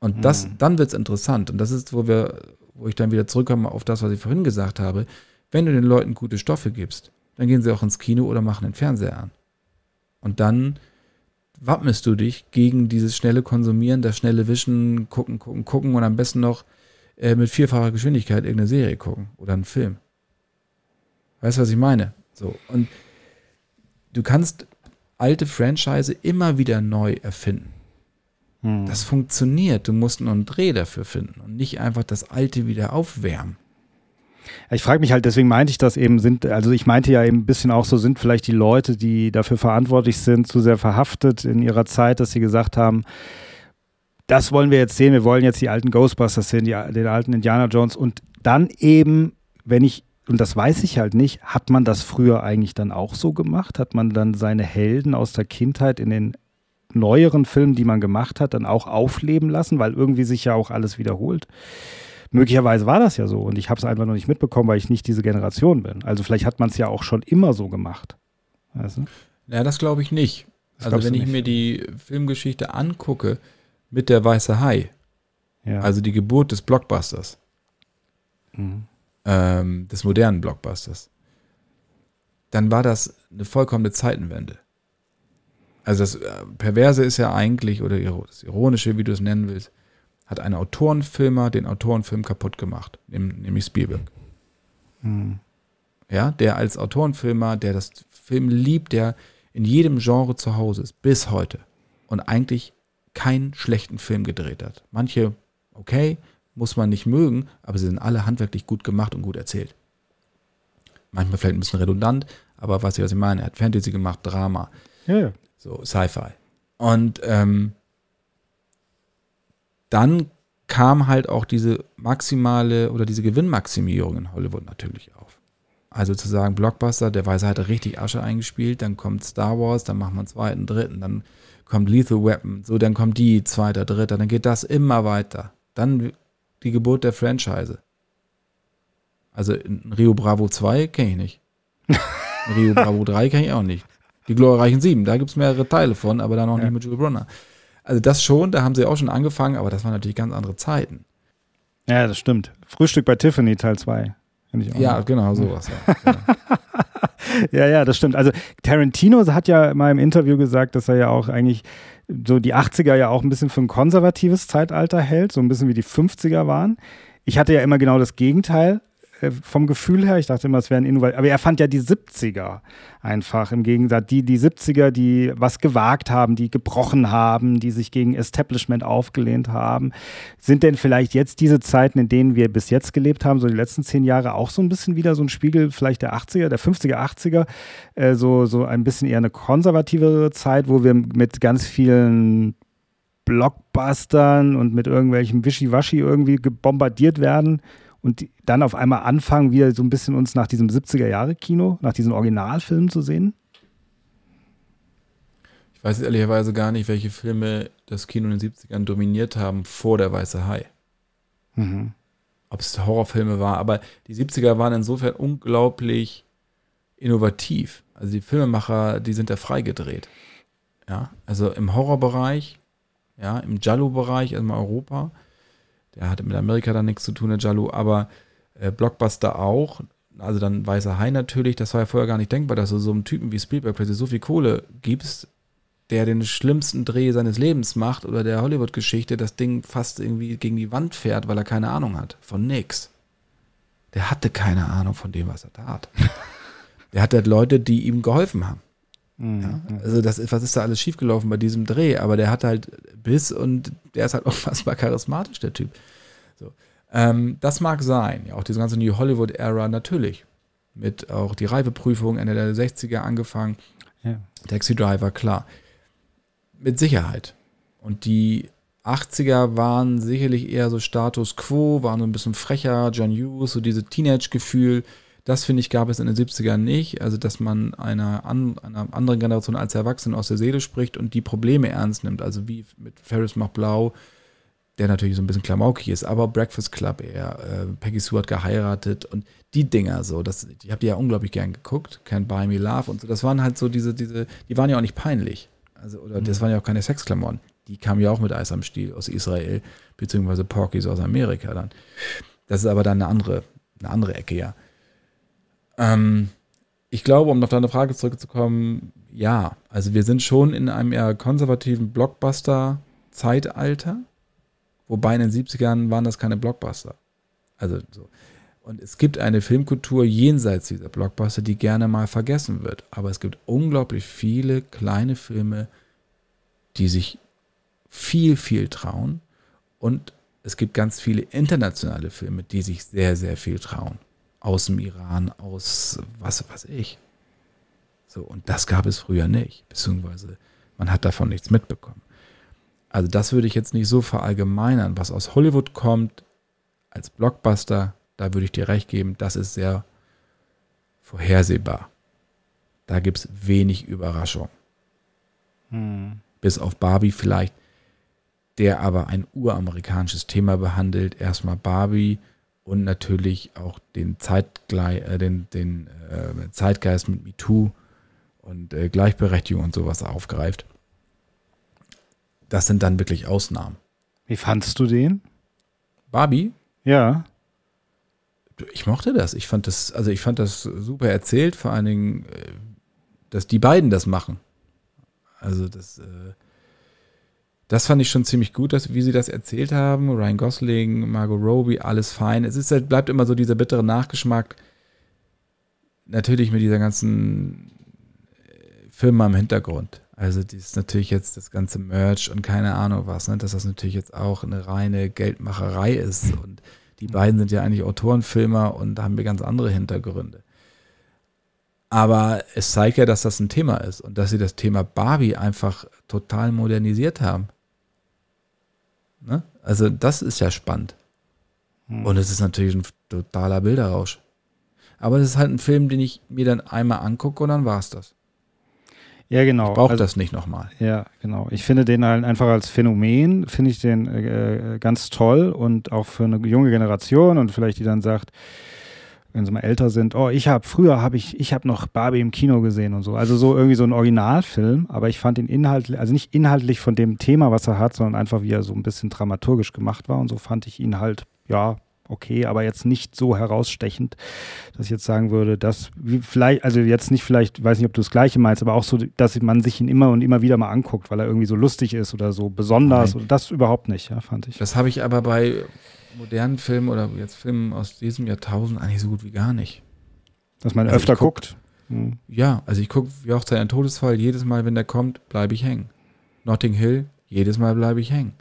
Und das, hm. dann wird es interessant. Und das ist, wo wir, wo ich dann wieder zurückkomme auf das, was ich vorhin gesagt habe. Wenn du den Leuten gute Stoffe gibst, dann gehen sie auch ins Kino oder machen den Fernseher an. Und dann wappnest du dich gegen dieses schnelle Konsumieren, das schnelle Wischen, gucken, gucken, gucken und am besten noch äh, mit vierfacher Geschwindigkeit irgendeine Serie gucken oder einen Film. Weißt du, was ich meine? So. Und du kannst alte Franchise immer wieder neu erfinden. Hm. Das funktioniert. Du musst nur einen Dreh dafür finden und nicht einfach das alte wieder aufwärmen. Ich frage mich halt, deswegen meinte ich das eben, sind, also ich meinte ja eben ein bisschen auch so, sind vielleicht die Leute, die dafür verantwortlich sind, zu sehr verhaftet in ihrer Zeit, dass sie gesagt haben, das wollen wir jetzt sehen, wir wollen jetzt die alten Ghostbusters sehen, die, den alten Indiana Jones und dann eben, wenn ich, und das weiß ich halt nicht, hat man das früher eigentlich dann auch so gemacht? Hat man dann seine Helden aus der Kindheit in den neueren Filmen, die man gemacht hat, dann auch aufleben lassen, weil irgendwie sich ja auch alles wiederholt? möglicherweise war das ja so und ich habe es einfach noch nicht mitbekommen, weil ich nicht diese Generation bin. Also vielleicht hat man es ja auch schon immer so gemacht. Weißt du? Ja, das glaube ich nicht. Das also wenn ich nicht. mir die Filmgeschichte angucke mit der Weiße Hai, ja. also die Geburt des Blockbusters, mhm. ähm, des modernen Blockbusters, dann war das eine vollkommene Zeitenwende. Also das äh, Perverse ist ja eigentlich, oder das Ironische, wie du es nennen willst, hat ein Autorenfilmer den Autorenfilm kaputt gemacht, nämlich Spielberg. Hm. Ja, der als Autorenfilmer, der das Film liebt, der in jedem Genre zu Hause ist, bis heute. Und eigentlich keinen schlechten Film gedreht hat. Manche, okay, muss man nicht mögen, aber sie sind alle handwerklich gut gemacht und gut erzählt. Manchmal vielleicht ein bisschen redundant, aber was ich, was ich meine, er hat Fantasy gemacht, Drama, ja, ja. So Sci-Fi. Und ähm, dann kam halt auch diese maximale oder diese Gewinnmaximierung in Hollywood natürlich auf. Also zu sagen, Blockbuster, der Weiße hat richtig Asche eingespielt, dann kommt Star Wars, dann macht man zweiten, dritten, dann kommt Lethal Weapon, so, dann kommt die, zweiter, dritter, dann geht das immer weiter. Dann die Geburt der Franchise. Also Rio Bravo 2 kenne ich nicht. [LAUGHS] Rio Bravo 3 kenne ich auch nicht. Die glorreichen Sieben, da gibt es mehrere Teile von, aber dann noch ja. nicht mit Jules Brunner. Also das schon, da haben sie auch schon angefangen, aber das waren natürlich ganz andere Zeiten. Ja, das stimmt. Frühstück bei Tiffany Teil 2. Ja, genau, sowas. Ja. [LAUGHS] Ja, ja, das stimmt. Also Tarantino hat ja mal im Interview gesagt, dass er ja auch eigentlich so die 80er ja auch ein bisschen für ein konservatives Zeitalter hält, so ein bisschen wie die 50er waren. Ich hatte ja immer genau das Gegenteil. Äh, vom Gefühl her. Ich dachte immer, es wären innovativ. Aber er fand ja die 70er einfach im Gegensatz. Die, die 70er, die was gewagt haben, die gebrochen haben, die sich gegen Establishment aufgelehnt haben. Sind denn vielleicht jetzt diese Zeiten, in denen wir bis jetzt gelebt haben, so die letzten zehn Jahre, auch so ein bisschen wieder so ein Spiegel vielleicht der 80er, der 50er, 80er, äh, so, so ein bisschen eher eine konservativere Zeit, wo wir mit ganz vielen Blockbustern und mit irgendwelchem Wischiwaschi irgendwie bombardiert werden? Und dann auf einmal anfangen, wieder so ein bisschen uns nach diesem 70er-Jahre-Kino, nach diesen Originalfilmen zu sehen? Ich weiß ehrlicherweise gar nicht, welche Filme das Kino in den 70ern dominiert haben vor der Weiße Hai. Mhm. Ob es Horrorfilme war, aber die 70er waren insofern unglaublich innovativ. Also die Filmemacher, die sind da freigedreht. Ja, also im Horrorbereich, ja, im Jallo-Bereich, also in Europa, der hatte mit Amerika dann nichts zu tun, der Jalou, aber äh, Blockbuster auch. Also dann Weißer Hai natürlich, das war ja vorher gar nicht denkbar, dass du so einem Typen wie Spielberg plötzlich so viel Kohle gibst, der den schlimmsten Dreh seines Lebens macht oder der Hollywood-Geschichte das Ding fast irgendwie gegen die Wand fährt, weil er keine Ahnung hat. Von nix. Der hatte keine Ahnung von dem, was er tat. [LAUGHS] der hatte halt Leute, die ihm geholfen haben. Mhm. Ja, also das was ist da alles schiefgelaufen bei diesem Dreh? Aber der hat halt Biss und der ist halt [LAUGHS] unfassbar charismatisch, der Typ. So. Ähm, das mag sein, ja, auch diese ganze New Hollywood-Ära natürlich. Mit auch die Reifeprüfung Ende der 60er angefangen. Ja. Taxi Driver, klar. Mit Sicherheit. Und die 80er waren sicherlich eher so Status quo, waren so ein bisschen frecher, John Hughes, so diese Teenage-Gefühl Das finde ich gab es in den 70ern nicht. Also, dass man einer, an, einer anderen Generation als Erwachsenen aus der Seele spricht und die Probleme ernst nimmt. Also wie mit Ferris macht blau, der natürlich so ein bisschen klamaukig ist, aber Breakfast Club eher, äh, Peggy Sue hat geheiratet und die Dinger so, das, ich habe die ja unglaublich gern geguckt, Can't Buy Me Love und so, das waren halt so diese, diese, die waren ja auch nicht peinlich, also, oder mhm. das waren ja auch keine Sexklamotten, die kamen ja auch mit Eis am Stiel aus Israel, beziehungsweise Porkies aus Amerika dann. Das ist aber dann eine andere, eine andere Ecke, ja. Ähm, ich glaube, um auf deine Frage zurückzukommen, ja, also wir sind schon in einem eher konservativen Blockbuster-Zeitalter Wobei in den 70ern waren das keine Blockbuster. Also so. Und es gibt eine Filmkultur jenseits dieser Blockbuster, die gerne mal vergessen wird. Aber es gibt unglaublich viele kleine Filme, die sich viel, viel trauen. Und es gibt ganz viele internationale Filme, die sich sehr, sehr viel trauen. Aus dem Iran, aus was weiß ich. So, und das gab es früher nicht. Beziehungsweise man hat davon nichts mitbekommen. Also das würde ich jetzt nicht so verallgemeinern. Was aus Hollywood kommt als Blockbuster, da würde ich dir recht geben, das ist sehr vorhersehbar. Da gibt es wenig Überraschung. Hm. Bis auf Barbie vielleicht, der aber ein uramerikanisches Thema behandelt. Erstmal Barbie und natürlich auch den, Zeitgle äh, den, den äh, Zeitgeist mit MeToo und äh, Gleichberechtigung und sowas aufgreift das sind dann wirklich Ausnahmen. Wie fandst du den? Barbie? Ja. Ich mochte das. Ich fand das, also ich fand das super erzählt, vor allen Dingen, äh, dass die beiden das machen. Also das, äh, das fand ich schon ziemlich gut, dass, wie sie das erzählt haben. Ryan Gosling, Margot Robbie, alles fein. Es ist, halt, bleibt immer so dieser bittere Nachgeschmack. Natürlich mit dieser ganzen äh, Firma im Hintergrund. Also das ist natürlich jetzt das ganze Merch und keine Ahnung was, ne? dass das natürlich jetzt auch eine reine Geldmacherei ist. Und die beiden sind ja eigentlich Autorenfilmer und haben wir ganz andere Hintergründe. Aber es zeigt ja, dass das ein Thema ist und dass sie das Thema Barbie einfach total modernisiert haben. Ne? Also das ist ja spannend. Hm. Und es ist natürlich ein totaler Bilderrausch. Aber es ist halt ein Film, den ich mir dann einmal angucke und dann war es das. Ja, genau. Ich brauche also, das nicht nochmal. Ja, genau. Ich finde den halt einfach als Phänomen, finde ich den äh, äh, ganz toll und auch für eine junge Generation und vielleicht die dann sagt, wenn sie mal älter sind, oh, ich habe früher habe ich ich habe noch Barbie im Kino gesehen und so. Also so irgendwie so ein Originalfilm, aber ich fand ihn inhaltlich, also nicht inhaltlich von dem Thema, was er hat, sondern einfach wie er so ein bisschen dramaturgisch gemacht war und so fand ich ihn halt ja okay, aber jetzt nicht so herausstechend, dass ich jetzt sagen würde, dass vielleicht, also jetzt nicht vielleicht, weiß nicht, ob du das Gleiche meinst, aber auch so, dass man sich ihn immer und immer wieder mal anguckt, weil er irgendwie so lustig ist oder so besonders. Nein. das überhaupt nicht, ja, fand ich. Das habe ich aber bei modernen Filmen oder jetzt Filmen aus diesem Jahrtausend eigentlich so gut wie gar nicht. Dass man also öfter guck, guckt. Hm. Ja, also ich gucke wie auch zu einem Todesfall, jedes Mal, wenn der kommt, bleibe ich hängen. Notting Hill, jedes Mal bleibe ich hängen.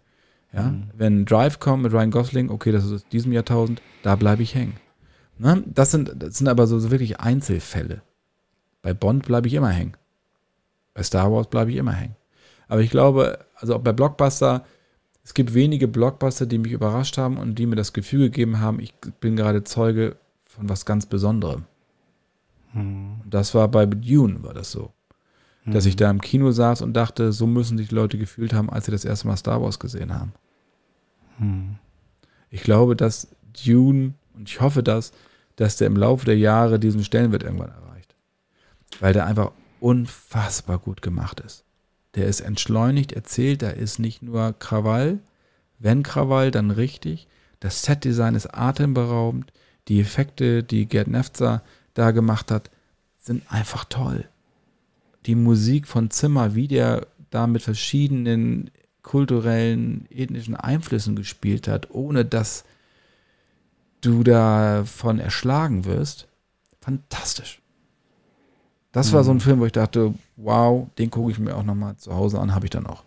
Ja? Mhm. Wenn Drive kommt mit Ryan Gosling, okay, das ist aus diesem Jahrtausend, da bleibe ich hängen. Ne? Das, sind, das sind aber so, so wirklich Einzelfälle. Bei Bond bleibe ich immer hängen. Bei Star Wars bleibe ich immer hängen. Aber ich glaube, also auch bei Blockbuster, es gibt wenige Blockbuster, die mich überrascht haben und die mir das Gefühl gegeben haben, ich bin gerade Zeuge von was ganz Besonderem. Hm. Das war bei Dune, war das so. Hm. Dass ich da im Kino saß und dachte, so müssen sich die Leute gefühlt haben, als sie das erste Mal Star Wars gesehen haben. Hm. Ich glaube, dass Dune, und ich hoffe das, dass der im Laufe der Jahre diesen Stellenwert irgendwann erreicht. Weil der einfach unfassbar gut gemacht ist. Der ist entschleunigt erzählt, da ist nicht nur Krawall, wenn Krawall, dann richtig. Das Setdesign ist atemberaubend. Die Effekte, die Gerd Nefzer da gemacht hat, sind einfach toll. Die Musik von Zimmer, wie der da mit verschiedenen kulturellen, ethnischen Einflüssen gespielt hat, ohne dass du davon erschlagen wirst. Fantastisch. Das war so ein mhm. Film, wo ich dachte, wow, den gucke ich mir auch nochmal zu Hause an, habe ich dann auch.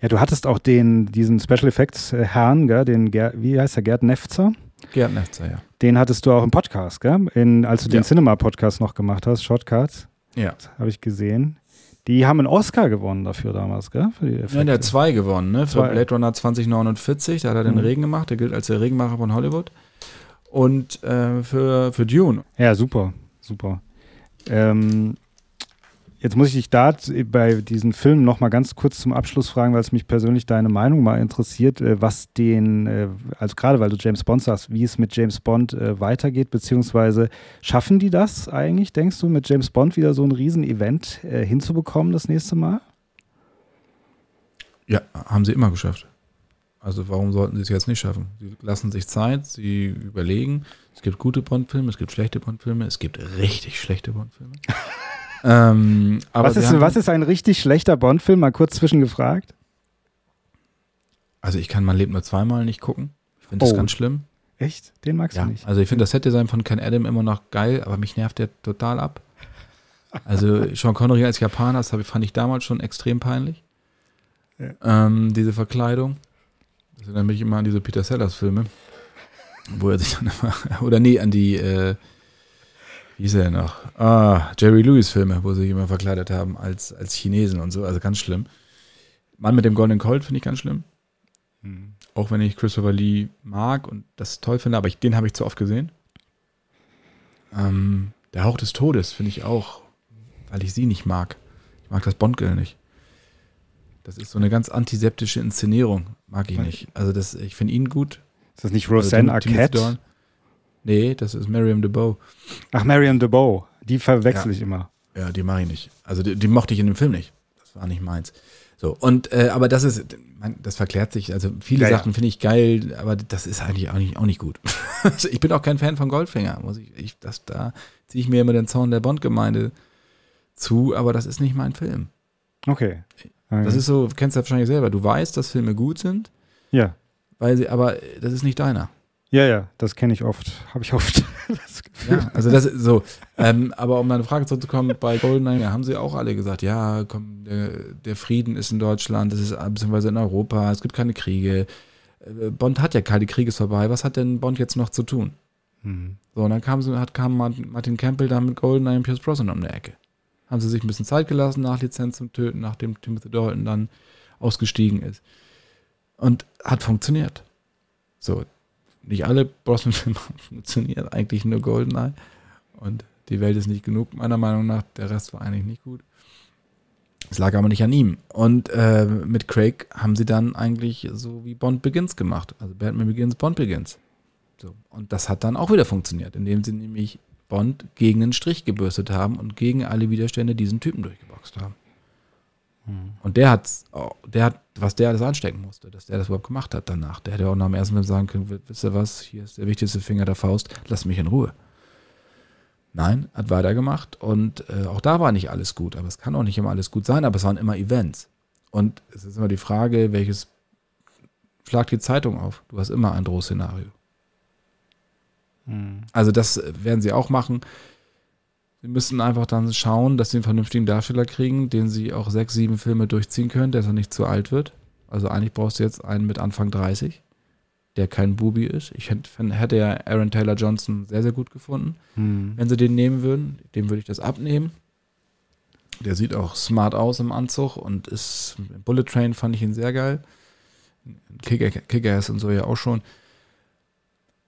Ja, du hattest auch den, diesen Special Effects äh, Herrn, gell, den, Ger wie heißt der, Gerd Nefzer? Gerd Nefzer, ja. Den hattest du auch im Podcast, gell? In, als du ja. den Cinema-Podcast noch gemacht hast, Shortcuts. Ja. Habe ich gesehen. Die haben einen Oscar gewonnen dafür damals, gell? Für die ja, der hat zwei gewonnen, ne? Für zwei. Blade Runner 2049, da hat er den mhm. Regen gemacht, der gilt als der Regenmacher von Hollywood. und äh, für, für Dune. Ja, super, super. Ähm, Jetzt muss ich dich da bei diesen Filmen noch mal ganz kurz zum Abschluss fragen, weil es mich persönlich deine Meinung mal interessiert, äh, was den, äh, also gerade weil du James Bond sagst, wie es mit James Bond äh, weitergeht, beziehungsweise schaffen die das eigentlich, denkst du, mit James Bond wieder so ein Riesen-Event hinzubekommen das nächste Mal? Ja, haben sie immer geschafft. Also warum sollten sie es jetzt nicht schaffen? Sie lassen sich Zeit, sie überlegen. Es gibt gute Bond-Filme, es gibt schlechte Bond-Filme, es gibt richtig schlechte Bond-Filme. [LAUGHS] Ähm, was, ist, was ist ein richtig schlechter Bond-Film? Mal kurz zwischengefragt. Also ich kann mein Leben nur zweimal nicht gucken. Ich finde das oh. ganz schlimm. Echt? Den magst ja, du nicht? Also ich finde das Set-Design von Ken Adam immer noch geil, aber mich nervt der total ab. Also [LAUGHS] Sean Connery als Japaner, das fand ich damals schon extrem peinlich. Ja. Ähm, diese Verkleidung. Das erinnert mich immer an diese Peter Sellers Filme, wo er sich dann immer, [LAUGHS] oder nee, an die äh, wie ist er noch? Ah, Jerry Lewis-Filme, wo sie sich immer verkleidet haben als, als Chinesen und so, also ganz schlimm. Mann mit dem Golden Colt finde ich ganz schlimm. Hm. Auch wenn ich Christopher Lee mag und das toll finde, aber ich, den habe ich zu oft gesehen. Ähm, der Hauch des Todes finde ich auch, weil ich sie nicht mag. Ich mag das Bondgirl nicht. Das ist so eine ganz antiseptische Inszenierung. Mag ich nicht. Also das, ich finde ihn gut. Ist das nicht Roseanne also, Arquette? Nee, das ist Miriam DeBow. Ach, Miriam DeBow. Die verwechsel ja. ich immer. Ja, die mache ich nicht. Also die, die, mochte ich in dem Film nicht. Das war nicht meins. So, und äh, aber das ist, das verklärt sich. Also viele ja, Sachen ja. finde ich geil, aber das ist eigentlich auch nicht, auch nicht gut. [LAUGHS] Also ich bin auch kein Fan von Goldfinger, muss ich. ich das, da ziehe ich mir immer den Zaun der Bond-Gemeinde zu, aber das ist nicht mein Film. Okay. Das ist so, kennst du ja wahrscheinlich selber. Du weißt, dass Filme gut sind. Ja. Weil sie, aber das ist nicht deiner. Ja, ja, das kenne ich oft. [LAUGHS] Habe ich oft [LAUGHS] das Gefühl. Ja, also das ist so. Ähm, aber um deine Frage zurückzukommen, bei Goldeneye haben sie auch alle gesagt, ja, komm, der, der Frieden ist in Deutschland, das ist beziehungsweise in Europa, es gibt keine Kriege. Äh, Bond hat ja keine Kriege vorbei. Was hat denn Bond jetzt noch zu tun? Mhm. So, und dann kam, hat, kam Martin Campbell da mit Goldeneye und Pierce Brosnan um die Ecke. Haben sie sich ein bisschen Zeit gelassen nach Lizenz zum Töten, nachdem Timothy Dalton dann ausgestiegen ist. Und hat funktioniert. So, nicht alle Brosnan-Filme [LAUGHS] funktionieren, eigentlich nur Goldeneye. Und die Welt ist nicht genug, meiner Meinung nach. Der Rest war eigentlich nicht gut. Es lag aber nicht an ihm. Und äh, mit Craig haben sie dann eigentlich so wie Bond Begins gemacht. Also Batman Begins, Bond Begins. So. Und das hat dann auch wieder funktioniert, indem sie nämlich Bond gegen den Strich gebürstet haben und gegen alle Widerstände diesen Typen durchgeboxt haben. Mhm. Und der hat, der hat, was der alles anstecken musste, dass der das überhaupt gemacht hat danach. Der hätte auch nach dem ersten Film sagen können, wisst ihr was, hier ist der wichtigste Finger der Faust, lasst mich in Ruhe. Nein, hat weitergemacht und äh, auch da war nicht alles gut, aber es kann auch nicht immer alles gut sein, aber es waren immer Events. Und es ist immer die Frage, welches schlag die Zeitung auf. Du hast immer ein Drohszenario. Mhm. Also das werden sie auch machen. Sie müssen einfach dann schauen, dass sie einen vernünftigen Darsteller kriegen, den sie auch sechs, sieben Filme durchziehen können, der dann nicht zu alt wird. Also eigentlich brauchst du jetzt einen mit Anfang 30, der kein Bubi ist. Ich hätte ja Aaron Taylor Johnson sehr, sehr gut gefunden, hm. wenn sie den nehmen würden. Dem würde ich das abnehmen. Der sieht auch smart aus im Anzug und ist Bullet Train fand ich ihn sehr geil. Kick-Ass und so ja auch schon.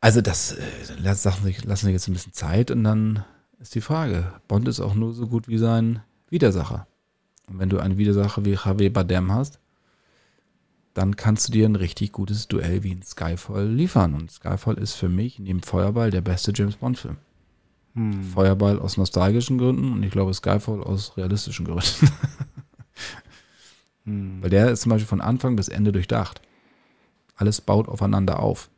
Also das äh, lassen sich, lassen sich jetzt ein bisschen Zeit und dann ist die Frage. Bond ist auch nur so gut wie sein Widersacher. Und wenn du einen Widersacher wie Javier Bardem hast, dann kannst du dir ein richtig gutes Duell wie ein Skyfall liefern. Und Skyfall ist für mich neben Feuerball der beste James Bond-Film. Hm. Feuerball aus nostalgischen Gründen und ich glaube Skyfall aus realistischen Gründen. [LAUGHS] hm. Weil der ist zum Beispiel von Anfang bis Ende durchdacht. Alles baut aufeinander auf.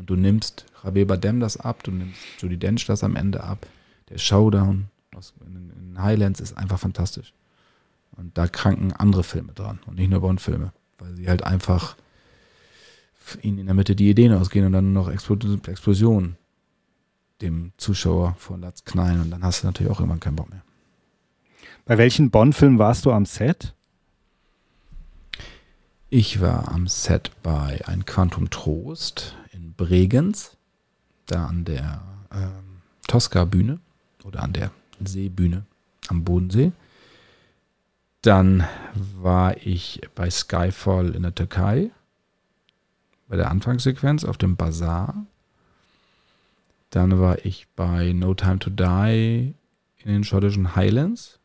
Und du nimmst Javier Bardem das ab, du nimmst Judy Dench das am Ende ab der Showdown in Highlands ist einfach fantastisch. Und da kranken andere Filme dran und nicht nur Bond-Filme, weil sie halt einfach ihnen in der Mitte die Ideen ausgehen und dann noch Explosionen dem Zuschauer vor Latz knallen und dann hast du natürlich auch irgendwann keinen Bock mehr. Bei welchen Bond-Filmen warst du am Set? Ich war am Set bei Ein Quantum Trost in Bregenz, da an der ähm, Tosca-Bühne oder an der Seebühne am Bodensee. Dann war ich bei Skyfall in der Türkei, bei der Anfangssequenz auf dem Bazar. Dann war ich bei No Time to Die in den schottischen Highlands.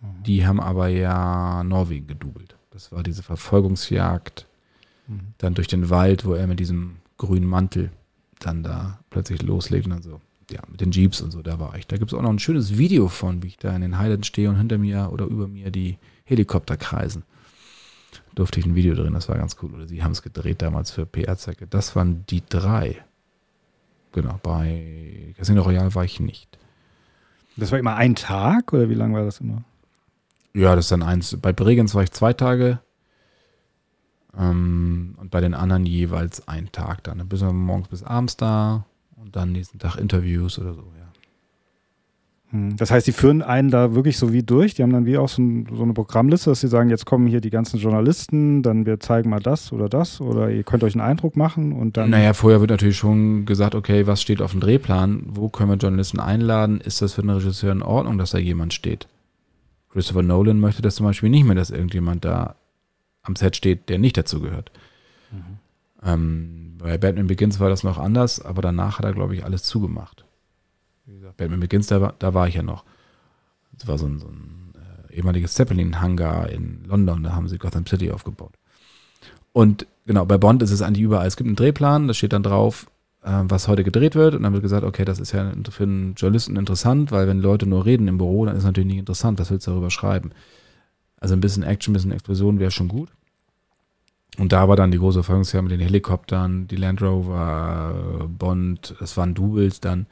Die haben aber ja Norwegen gedoubelt. Das war diese Verfolgungsjagd mhm. dann durch den Wald, wo er mit diesem grünen Mantel dann da plötzlich loslegt und dann so, ja, mit den Jeeps und so, da war ich. Da gibt es auch noch ein schönes Video von, wie ich da in den Highlands stehe und hinter mir oder über mir die Helikopter kreisen. Durfte ich ein Video drin, das war ganz cool. Oder sie haben es gedreht damals für PR-Zwecke. Das waren die drei. Genau, bei Casino Royale war ich nicht. Das war immer ein Tag oder wie lange war das immer? Ja, das ist dann eins. Bei Bregenz war ich zwei Tage ähm, und bei den anderen jeweils ein Tag dann. Dann bist du morgens bis abends da und dann nächsten Tag Interviews oder so, ja. Hm, das heißt, die führen einen da wirklich so wie durch. Die haben dann wie auch so, ein, so, eine Programmliste, dass sie sagen, jetzt kommen hier die ganzen Journalisten, dann wir zeigen mal das oder das oder ihr könnt euch einen Eindruck machen und dann. Naja, vorher wird natürlich schon gesagt, okay, was steht auf dem Drehplan? Wo können wir Journalisten einladen? Ist das für einen Regisseur in Ordnung, dass da jemand steht? Christopher Nolan möchte das zum Beispiel nicht mehr, dass irgendjemand da am Set steht, der nicht dazu gehört. Mhm. Ähm, bei Batman Begins war das noch anders, aber danach hat er, glaube ich, alles zugemacht. Wie gesagt, Batman Begins, da, da war ich ja noch. Das war so ein, so ein äh, ehemaliges Zeppelin-Hangar in London, da haben sie Gotham City aufgebaut. Und genau, bei Bond ist es eigentlich überall. Es gibt einen Drehplan, da steht dann drauf, äh, was heute gedreht wird. Und dann wird gesagt, okay, das ist ja für einen Journalisten interessant, weil wenn Leute nur reden im Büro, dann ist es natürlich nicht interessant. Was willst du darüber schreiben? Also ein bisschen Action, ein bisschen Explosion wäre schon gut. Und da war dann die große Erfolgsjahr mit den Helikoptern, die Land Rover, Bond, das waren Doubles dann.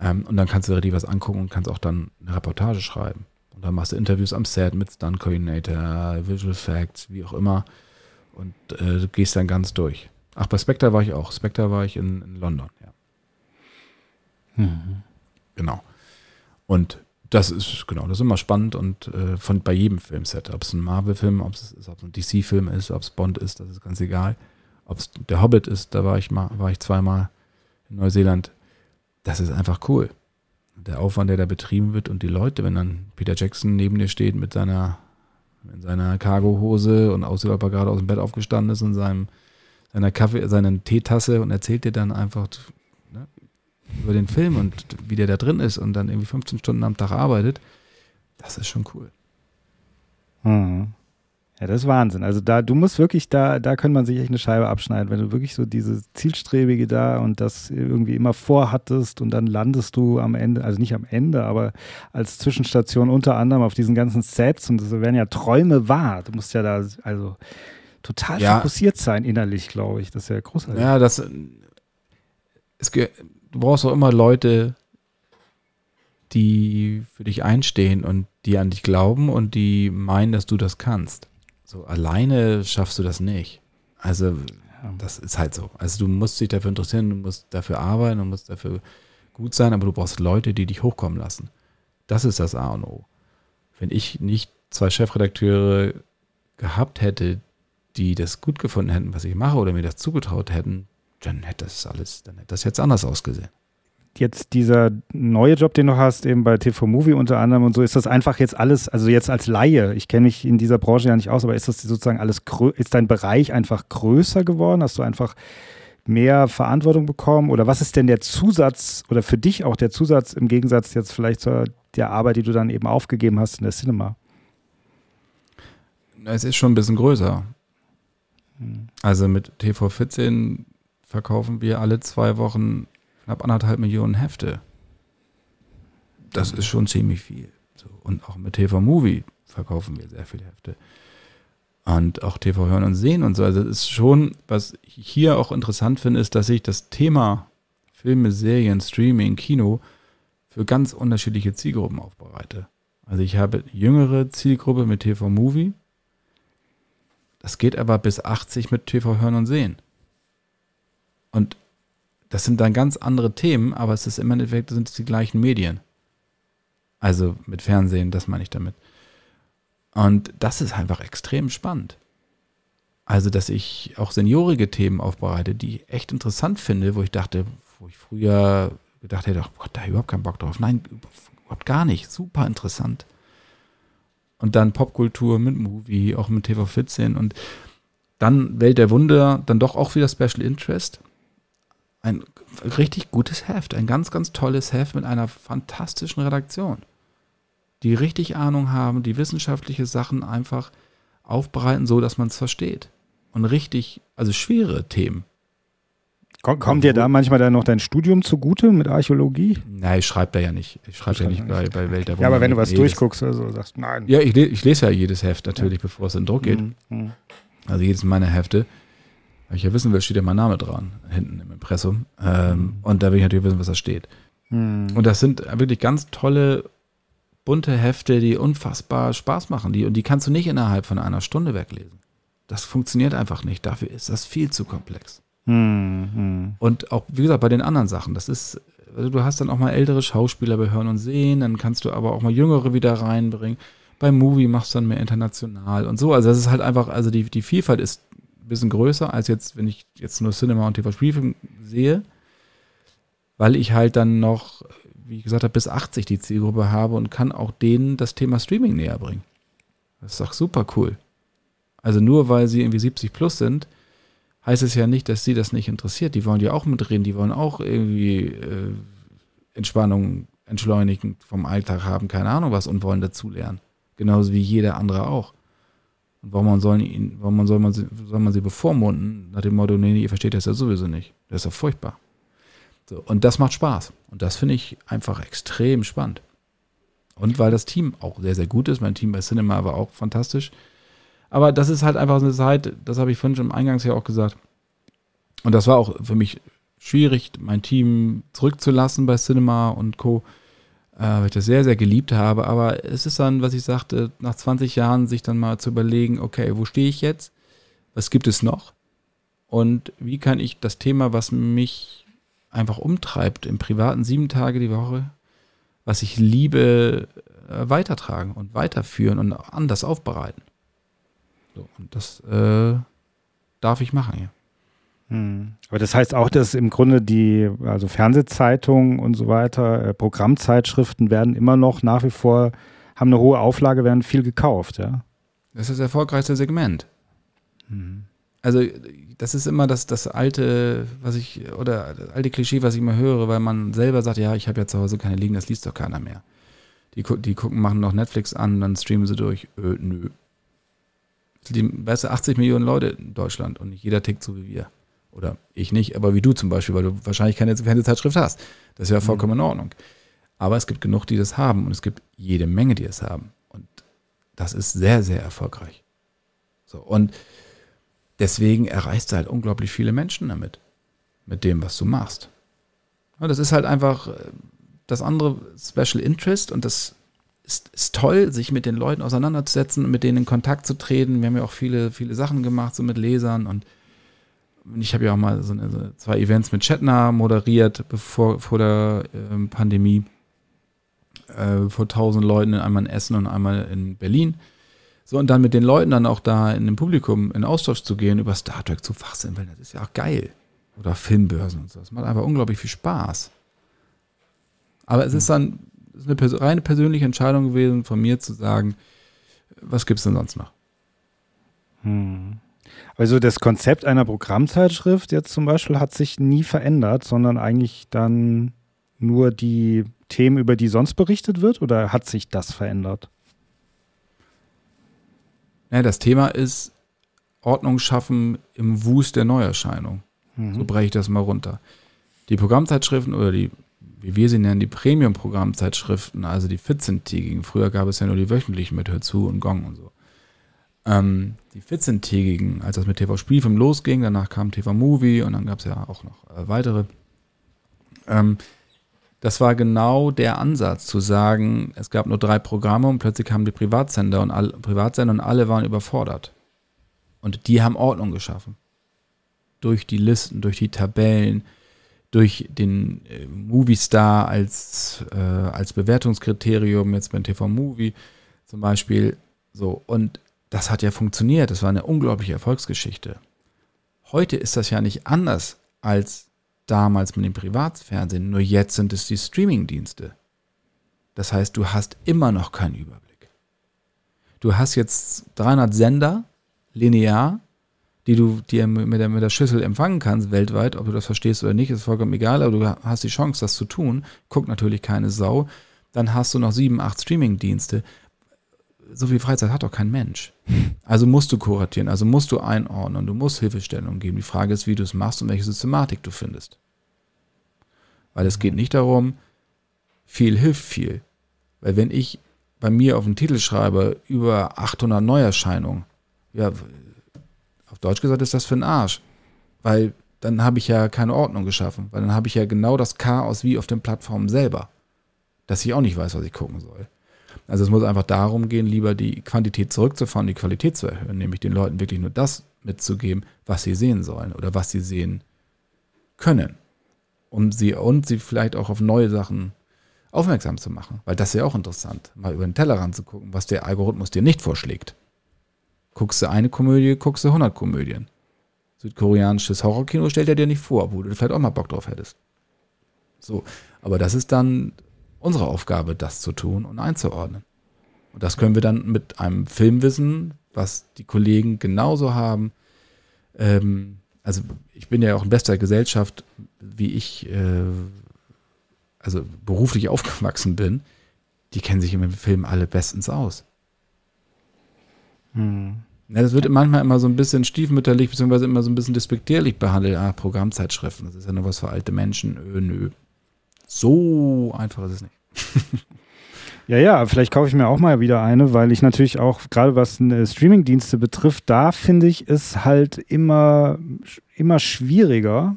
Ähm, und dann kannst du richtig was angucken und kannst auch dann eine Reportage schreiben. Und dann machst du Interviews am Set mit Stunt Coordinator, Visual Facts, wie auch immer. Und äh, gehst dann ganz durch. Ach, bei Spectre war ich auch. Spectre war ich in, in London, ja. Mhm. Genau. Und das ist, genau, das ist immer spannend und äh, von bei jedem Filmset, ob es ein Marvel-Film, ob es, ob es ein DC-Film ist, ob es Bond ist, das ist ganz egal. Ob es der Hobbit ist, da war ich mal, war ich zweimal in Neuseeland. Das ist einfach cool. Der Aufwand, der da betrieben wird und die Leute, wenn dann Peter Jackson neben dir steht mit seiner, in seiner Cargohose und aussieht, ob er gerade aus dem Bett aufgestanden ist und seinem, seiner Kaffee, seiner Teetasse und erzählt dir dann einfach, über den Film und wie der da drin ist und dann irgendwie 15 Stunden am Tag arbeitet, das ist schon cool. Mhm. Ja, das ist Wahnsinn. Also da, du musst wirklich, da, da kann man sich echt eine Scheibe abschneiden, wenn du wirklich so diese Zielstrebige da und das irgendwie immer vorhattest und dann landest du am Ende, also nicht am Ende, aber als Zwischenstation unter anderem auf diesen ganzen Sets und das werden ja Träume wahr. Du musst ja da, also total ja. fokussiert sein innerlich, glaube ich. Das ist ja großartig. Ja, das, es, du brauchst auch immer Leute, die für dich einstehen und die an dich glauben und die meinen, dass du das kannst. So alleine schaffst du das nicht. Also das ist halt so. Also du musst dich dafür interessieren, du musst dafür arbeiten, du musst dafür gut sein, aber du brauchst Leute, die dich hochkommen lassen. Das ist das A und O. Wenn ich nicht zwei Chefredakteure gehabt hätte, die das gut gefunden hätten, was ich mache, oder mir das zugetraut hätten, dann hätte das alles, dann hätte das jetzt anders ausgesehen. Jetzt dieser neue Job, den du hast, eben bei TV Movie unter anderem und so, ist das einfach jetzt alles, also jetzt als Laie, ich kenne mich in dieser Branche ja nicht aus, aber ist das sozusagen alles, ist dein Bereich einfach größer geworden? Hast du einfach mehr Verantwortung bekommen? Oder was ist denn der Zusatz oder für dich auch der Zusatz im Gegensatz jetzt vielleicht zur der Arbeit, die du dann eben aufgegeben hast in der Cinema? Es ist schon ein bisschen größer. Hm. Also mit TV14 verkaufen wir alle zwei Wochen knapp anderthalb Millionen Hefte. Das ist schon ziemlich viel. So, und auch mit TV Movie verkaufen wir sehr viele Hefte. Und auch TV Hören und Sehen und so. Also es ist schon, was ich hier auch interessant finde, ist, dass ich das Thema Filme, Serien, Streaming, Kino für ganz unterschiedliche Zielgruppen aufbereite. Also ich habe jüngere Zielgruppe mit TV Movie. Das geht aber bis 80 mit TV Hören und Sehen. Und das sind dann ganz andere Themen, aber es ist im Endeffekt sind es die gleichen Medien. Also mit Fernsehen, das meine ich damit. Und das ist einfach extrem spannend. Also, dass ich auch seniorige Themen aufbereite, die ich echt interessant finde, wo ich dachte, wo ich früher gedacht hätte, oh Gott, da habe ich überhaupt keinen Bock drauf. Nein, überhaupt gar nicht. Super interessant. Und dann Popkultur mit Movie, auch mit TV14 und dann Welt der Wunder, dann doch auch wieder Special Interest ein richtig gutes Heft. Ein ganz, ganz tolles Heft mit einer fantastischen Redaktion. Die richtig Ahnung haben, die wissenschaftliche Sachen einfach aufbereiten, so dass man es versteht. Und richtig, also schwere Themen. Kommt, kommt dir da manchmal dann noch dein Studium zugute mit Archäologie? Nein, ich schreibe da ja nicht. Ich schreibe ja nicht bei, bei Welt der Ja, aber wenn du was durchguckst, also sagst nein. Ja, ich, ich lese ja jedes Heft natürlich, ja. bevor es in Druck geht. Mhm. mhm. Also jedes meiner Hefte. Weil ich ja wissen will, steht ja mein Name dran, hinten im Impressum. Ähm, mhm. Und da will ich natürlich wissen, was da steht. Mhm. Und das sind wirklich ganz tolle, bunte Hefte, die unfassbar Spaß machen. Die, und die kannst du nicht innerhalb von einer Stunde weglesen. Das funktioniert einfach nicht. Dafür ist das viel zu komplex. Mhm. Und auch, wie gesagt, bei den anderen Sachen, das ist, also du hast dann auch mal ältere Schauspieler bei Hören und Sehen, dann kannst du aber auch mal jüngere wieder reinbringen. Beim Movie machst du dann mehr international und so. Also das ist halt einfach, also die, die Vielfalt ist bisschen größer als jetzt, wenn ich jetzt nur Cinema und TV-Spielfilm sehe, weil ich halt dann noch, wie ich gesagt habe, bis 80 die Zielgruppe habe und kann auch denen das Thema Streaming näher bringen. Das ist doch super cool. Also nur weil sie irgendwie 70 plus sind, heißt es ja nicht, dass sie das nicht interessiert. Die wollen ja auch mitreden, die wollen auch irgendwie äh, Entspannung, entschleunigen vom Alltag haben, keine Ahnung was und wollen dazulernen. Genauso wie jeder andere auch. Und warum, soll, ihn, warum soll, man, soll man sie bevormunden nach dem Motto, nee, ihr versteht das ja sowieso nicht. Das ist ja furchtbar. So, und das macht Spaß. Und das finde ich einfach extrem spannend. Und weil das Team auch sehr, sehr gut ist. Mein Team bei Cinema war auch fantastisch. Aber das ist halt einfach eine Zeit, das habe ich vorhin schon im Eingangsjahr auch gesagt. Und das war auch für mich schwierig, mein Team zurückzulassen bei Cinema und Co., äh, weil ich das sehr, sehr geliebt habe. Aber es ist dann, was ich sagte, nach 20 Jahren sich dann mal zu überlegen, okay, wo stehe ich jetzt? Was gibt es noch? Und wie kann ich das Thema, was mich einfach umtreibt, im privaten sieben Tage die Woche, was ich liebe, äh, weitertragen und weiterführen und anders aufbereiten? So, und das äh, darf ich machen, ja. Aber das heißt auch, dass im Grunde die, also Fernsehzeitungen und so weiter, äh, Programmzeitschriften werden immer noch nach wie vor, haben eine hohe Auflage, werden viel gekauft, ja. Das ist das erfolgreichste Segment. Hm. Also, das ist immer das, das alte, was ich, oder das alte Klischee, was ich immer höre, weil man selber sagt, ja, ich habe ja zu Hause keine liegen, das liest doch keiner mehr. Die, die gucken, machen noch Netflix an, dann streamen sie durch. Ö, nö die, weißt du, 80 Millionen Leute in Deutschland und nicht jeder tickt so wie wir. Oder ich nicht, aber wie du zum Beispiel, weil du wahrscheinlich keine Fernsehzeitschrift hast. Das ist ja vollkommen in Ordnung. Aber es gibt genug, die das haben und es gibt jede Menge, die es haben. Und das ist sehr, sehr erfolgreich. So, und deswegen erreichst du halt unglaublich viele Menschen damit. Mit dem, was du machst. Und das ist halt einfach äh, das andere Special Interest und das ist, ist toll, sich mit den Leuten auseinanderzusetzen und mit denen in Kontakt zu treten. Wir haben ja auch viele, viele Sachen gemacht, so mit Lesern und ich habe ja auch mal so, eine, so zwei Events mit Chetner moderiert, bevor vor der ähm, Pandemie. Äh, vor tausend Leuten, einmal in Essen und einmal in Berlin. So, und dann mit den Leuten dann auch da in dem Publikum in Austausch zu gehen, über Star Trek zu fachsimpeln, das ist ja auch geil. Oder Filmbörsen und so. Das macht einfach unglaublich viel Spaß. Aber es ist dann ist eine pers reine persönliche Entscheidung gewesen von mir zu sagen, was gibt es denn sonst noch? Hm. Also das Konzept einer Programmzeitschrift jetzt zum Beispiel hat sich nie verändert, sondern eigentlich dann nur die Themen, über die sonst berichtet wird, oder hat sich das verändert? Ja, das Thema ist Ordnung schaffen im Wust der Neuerscheinung. Mhm. So breche ich das mal runter. Die Programmzeitschriften oder die wie wir sie nennen, die Premium-Programmzeitschriften, also die 14-tägigen. Früher gab es ja nur die wöchentlichen mit Hörzu und Gong und so. Ähm, die 14-tägigen, als das mit TV-Spielfilm losging, danach kam TV-Movie und dann gab es ja auch noch äh, weitere. Ähm, das war genau der Ansatz, zu sagen, es gab nur drei Programme und plötzlich kamen die Privatsender und alle, Privatsender und alle waren überfordert. Und die haben Ordnung geschaffen. Durch die Listen, durch die Tabellen, durch den äh, Movie Star als, äh, als Bewertungskriterium, jetzt beim TV Movie zum Beispiel. So, und das hat ja funktioniert. Das war eine unglaubliche Erfolgsgeschichte. Heute ist das ja nicht anders als damals mit dem Privatfernsehen, nur jetzt sind es die Streamingdienste. Das heißt, du hast immer noch keinen Überblick. Du hast jetzt 300 Sender, linear, die du dir mit der, mit der Schüssel empfangen kannst weltweit, ob du das verstehst oder nicht, ist vollkommen egal, aber du hast die Chance, das zu tun. Guckt natürlich keine Sau. Dann hast du noch sieben, acht Streaming-Dienste. So viel Freizeit hat doch kein Mensch. Also musst du kuratieren, also musst du einordnen, du musst Hilfestellung geben. Die Frage ist, wie du es machst und welche Systematik du findest. Weil es geht nicht darum, viel hilft viel. Weil wenn ich bei mir auf den Titel schreibe, über 800 Neuerscheinungen, ja, auf Deutsch gesagt ist das für den Arsch. Weil dann habe ich ja keine Ordnung geschaffen. Weil dann habe ich ja genau das Chaos wie auf den Plattformen selber. Dass ich auch nicht weiß, was ich gucken soll. Also es muss einfach darum gehen, lieber die Quantität zurückzufahren, die Qualität zu erhöhen, nämlich den Leuten wirklich nur das mitzugeben, was sie sehen sollen oder was sie sehen können. Um sie und sie vielleicht auch auf neue Sachen aufmerksam zu machen. Weil das ist ja auch interessant, mal über den Tellerrand zu gucken, was der Algorithmus dir nicht vorschlägt. Guckst du eine Komödie, guckst du 100 Komödien. Südkoreanisches Horrorkino stellt er dir nicht vor, wo du vielleicht auch mal Bock drauf hättest. So, aber das ist dann unsere Aufgabe, das zu tun und einzuordnen. Und das können wir dann mit einem Filmwissen, was die Kollegen genauso haben. Ähm, also ich bin ja auch in bester Gesellschaft, wie ich äh, also beruflich aufgewachsen bin, die kennen sich im Film alle bestens aus. Hm. Ja, das wird manchmal immer so ein bisschen stiefmütterlich, beziehungsweise immer so ein bisschen despektierlich behandelt. Ah, Programmzeitschriften, das ist ja nur was für alte Menschen. Ö, nö. So einfach ist es nicht. [LAUGHS] Ja, ja, vielleicht kaufe ich mir auch mal wieder eine, weil ich natürlich auch, gerade was äh, Streamingdienste betrifft, da finde ich es halt immer, immer schwieriger,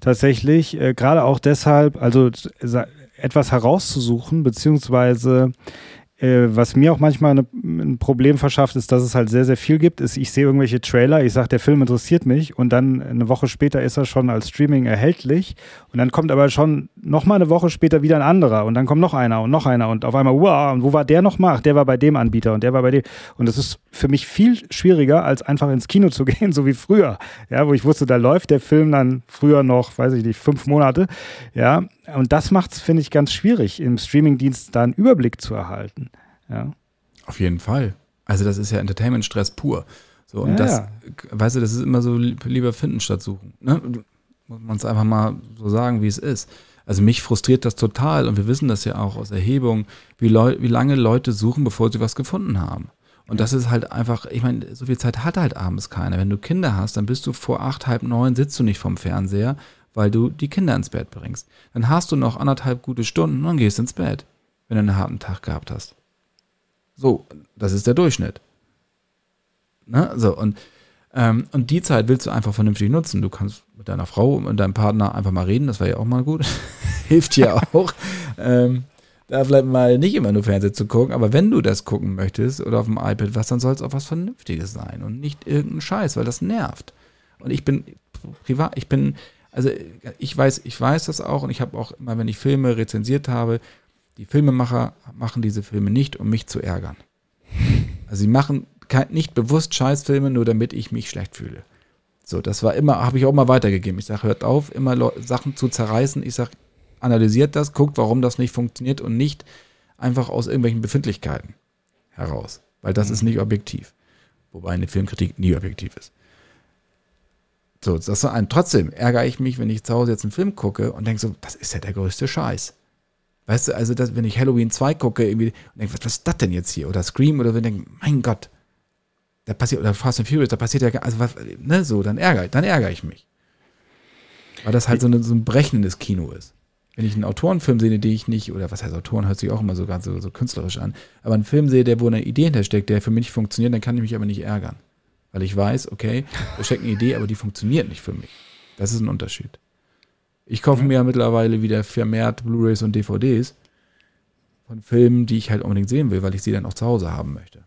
tatsächlich, äh, gerade auch deshalb, also etwas herauszusuchen, beziehungsweise äh, was mir auch manchmal eine, ein Problem verschafft, ist, dass es halt sehr, sehr viel gibt. Ist, ich sehe irgendwelche Trailer, ich sage, der Film interessiert mich und dann eine Woche später ist er schon als Streaming erhältlich und dann kommt aber schon nochmal eine Woche später wieder ein anderer und dann kommt noch einer und noch einer und auf einmal, wow, und wo war der nochmal? Ach, der war bei dem Anbieter und der war bei dem. Und das ist für mich viel schwieriger, als einfach ins Kino zu [LAUGHS] gehen, so wie früher. Ja, wo ich wusste, da läuft der Film dann früher noch, weiß ich nicht, fünf Monate. Ja, und das macht es, finde ich, ganz schwierig, im Streamingdienst da einen Überblick zu erhalten. Ja. Auf jeden Fall. Also das ist ja Entertainment-Stress pur. So, und ja, das, ja. weißt du, das ist immer so lieber finden statt suchen. Ne? Muss man es einfach mal so sagen, wie es ist. Also mich frustriert das total und wir wissen das ja auch aus Erhebungen, wie, wie lange Leute suchen, bevor sie was gefunden haben. Und das ist halt einfach, ich meine, so viel Zeit hat halt abends keiner. Wenn du Kinder hast, dann bist du vor acht, halb neun, sitzt du nicht vom Fernseher, weil du die Kinder ins Bett bringst. Dann hast du noch anderthalb gute Stunden und gehst ins Bett, wenn du einen harten Tag gehabt hast. So, das ist der Durchschnitt. Ne? So, und, ähm, und die Zeit willst du einfach vernünftig nutzen. Du kannst mit deiner Frau und deinem Partner einfach mal reden, das wäre ja auch mal gut. [LAUGHS] Hilft dir auch. ähm, da vielleicht mal nicht immer nur Fernsehen zu gucken, aber wenn du das gucken möchtest oder auf dem iPad was, dann soll es auch was Vernünftiges sein und nicht irgendein Scheiß, weil das nervt. Und ich bin privat, ich bin, also ich weiß, ich weiß das auch und ich habe auch immer, wenn ich Filme rezensiert habe, die Filmemacher machen diese Filme nicht, um mich zu ärgern. Also sie machen nicht bewusst Scheißfilme, nur damit ich mich schlecht fühle. So, das war immer, habe ich auch mal weitergegeben. Ich sage, hört auf, immer Sachen zu zerreißen. Ich sage, analysiert das, guckt, warum das nicht funktioniert und nicht einfach aus irgendwelchen Befindlichkeiten heraus. Weil das mhm. ist nicht objektiv. Wobei eine Filmkritik nie objektiv ist. So, das ist ein, trotzdem ärgere ich mich, wenn ich zu Hause jetzt einen Film gucke und denke so, das ist ja der größte Scheiß. Weißt du, also das, wenn ich Halloween 2 gucke irgendwie und denke, was, was ist das denn jetzt hier? Oder Scream oder wenn ich denke, mein Gott, da passiert, oder Fast and Furious, da passiert ja, also was, ne, so, dann ärgere, dann ärgere ich mich. Weil das halt so, eine, so ein brechendes Kino ist wenn ich einen Autorenfilm sehe, den ich nicht, oder was heißt Autoren, hört sich auch immer so ganz so, so künstlerisch an, aber einen Film sehe, der wo eine Idee hintersteckt, der für mich funktioniert, dann kann ich mich aber nicht ärgern. Weil ich weiß, okay, da steckt eine Idee, aber die funktioniert nicht für mich. Das ist ein Unterschied. Ich kaufe mir ja mittlerweile wieder vermehrt Blu-rays und DVDs von Filmen, die ich halt unbedingt sehen will, weil ich sie dann auch zu Hause haben möchte.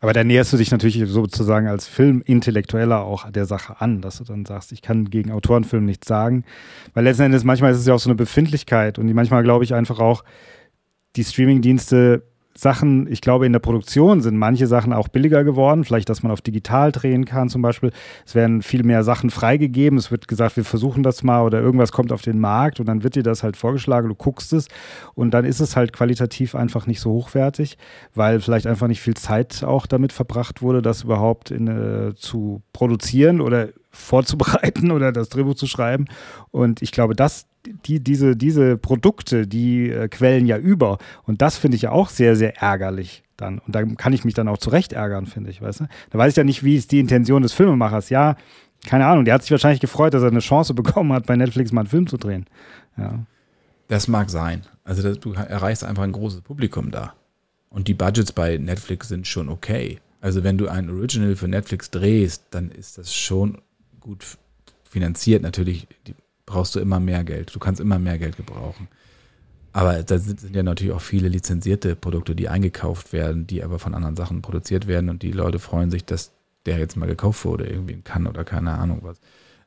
Aber da näherst du dich natürlich sozusagen als Filmintellektueller auch der Sache an, dass du dann sagst, ich kann gegen Autorenfilm nichts sagen. Weil letzten Endes manchmal ist es ja auch so eine Befindlichkeit und manchmal glaube ich einfach auch, die Streamingdienste Sachen, ich glaube, in der Produktion sind manche Sachen auch billiger geworden. Vielleicht, dass man auf digital drehen kann zum Beispiel. Es werden viel mehr Sachen freigegeben. Es wird gesagt, wir versuchen das mal oder irgendwas kommt auf den Markt und dann wird dir das halt vorgeschlagen, du guckst es und dann ist es halt qualitativ einfach nicht so hochwertig, weil vielleicht einfach nicht viel Zeit auch damit verbracht wurde, das überhaupt in, äh, zu produzieren oder vorzubereiten [LAUGHS] oder das Drehbuch zu schreiben. Und ich glaube, das, die, diese, diese Produkte, die äh, quellen ja über. Und das finde ich ja auch sehr, sehr ärgerlich dann. Und da kann ich mich dann auch zurecht ärgern, finde ich, weißt du? Da weiß ich ja nicht, wie ist die Intention des Filmemachers. Ja, keine Ahnung, der hat sich wahrscheinlich gefreut, dass er eine Chance [LAUGHS] bekommen hat, bei Netflix mal einen Film zu drehen. Ja. Das mag sein. Also das, du erreichst einfach ein großes Publikum da. Und die Budgets bei Netflix sind schon okay. Also wenn du ein Original für Netflix drehst, dann ist das schon gut finanziert. Natürlich brauchst du immer mehr Geld. Du kannst immer mehr Geld gebrauchen. Aber da sind, ja natürlich auch viele lizenzierte Produkte, die eingekauft werden, die aber von anderen Sachen produziert werden und die Leute freuen sich, dass der jetzt mal gekauft wurde, irgendwie in Cannes oder keine Ahnung was.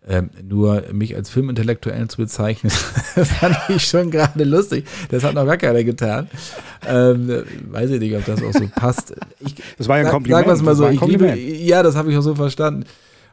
Ähm, nur mich als Filmintellektuellen zu bezeichnen, [LAUGHS] fand ich schon gerade lustig. Das hat noch gar keiner getan. Ähm, weiß ich nicht, ob das auch so passt. Ich, das war ja ein Kompliment. Sag, sag mal so, ich liebe, ja, das habe ich auch so verstanden.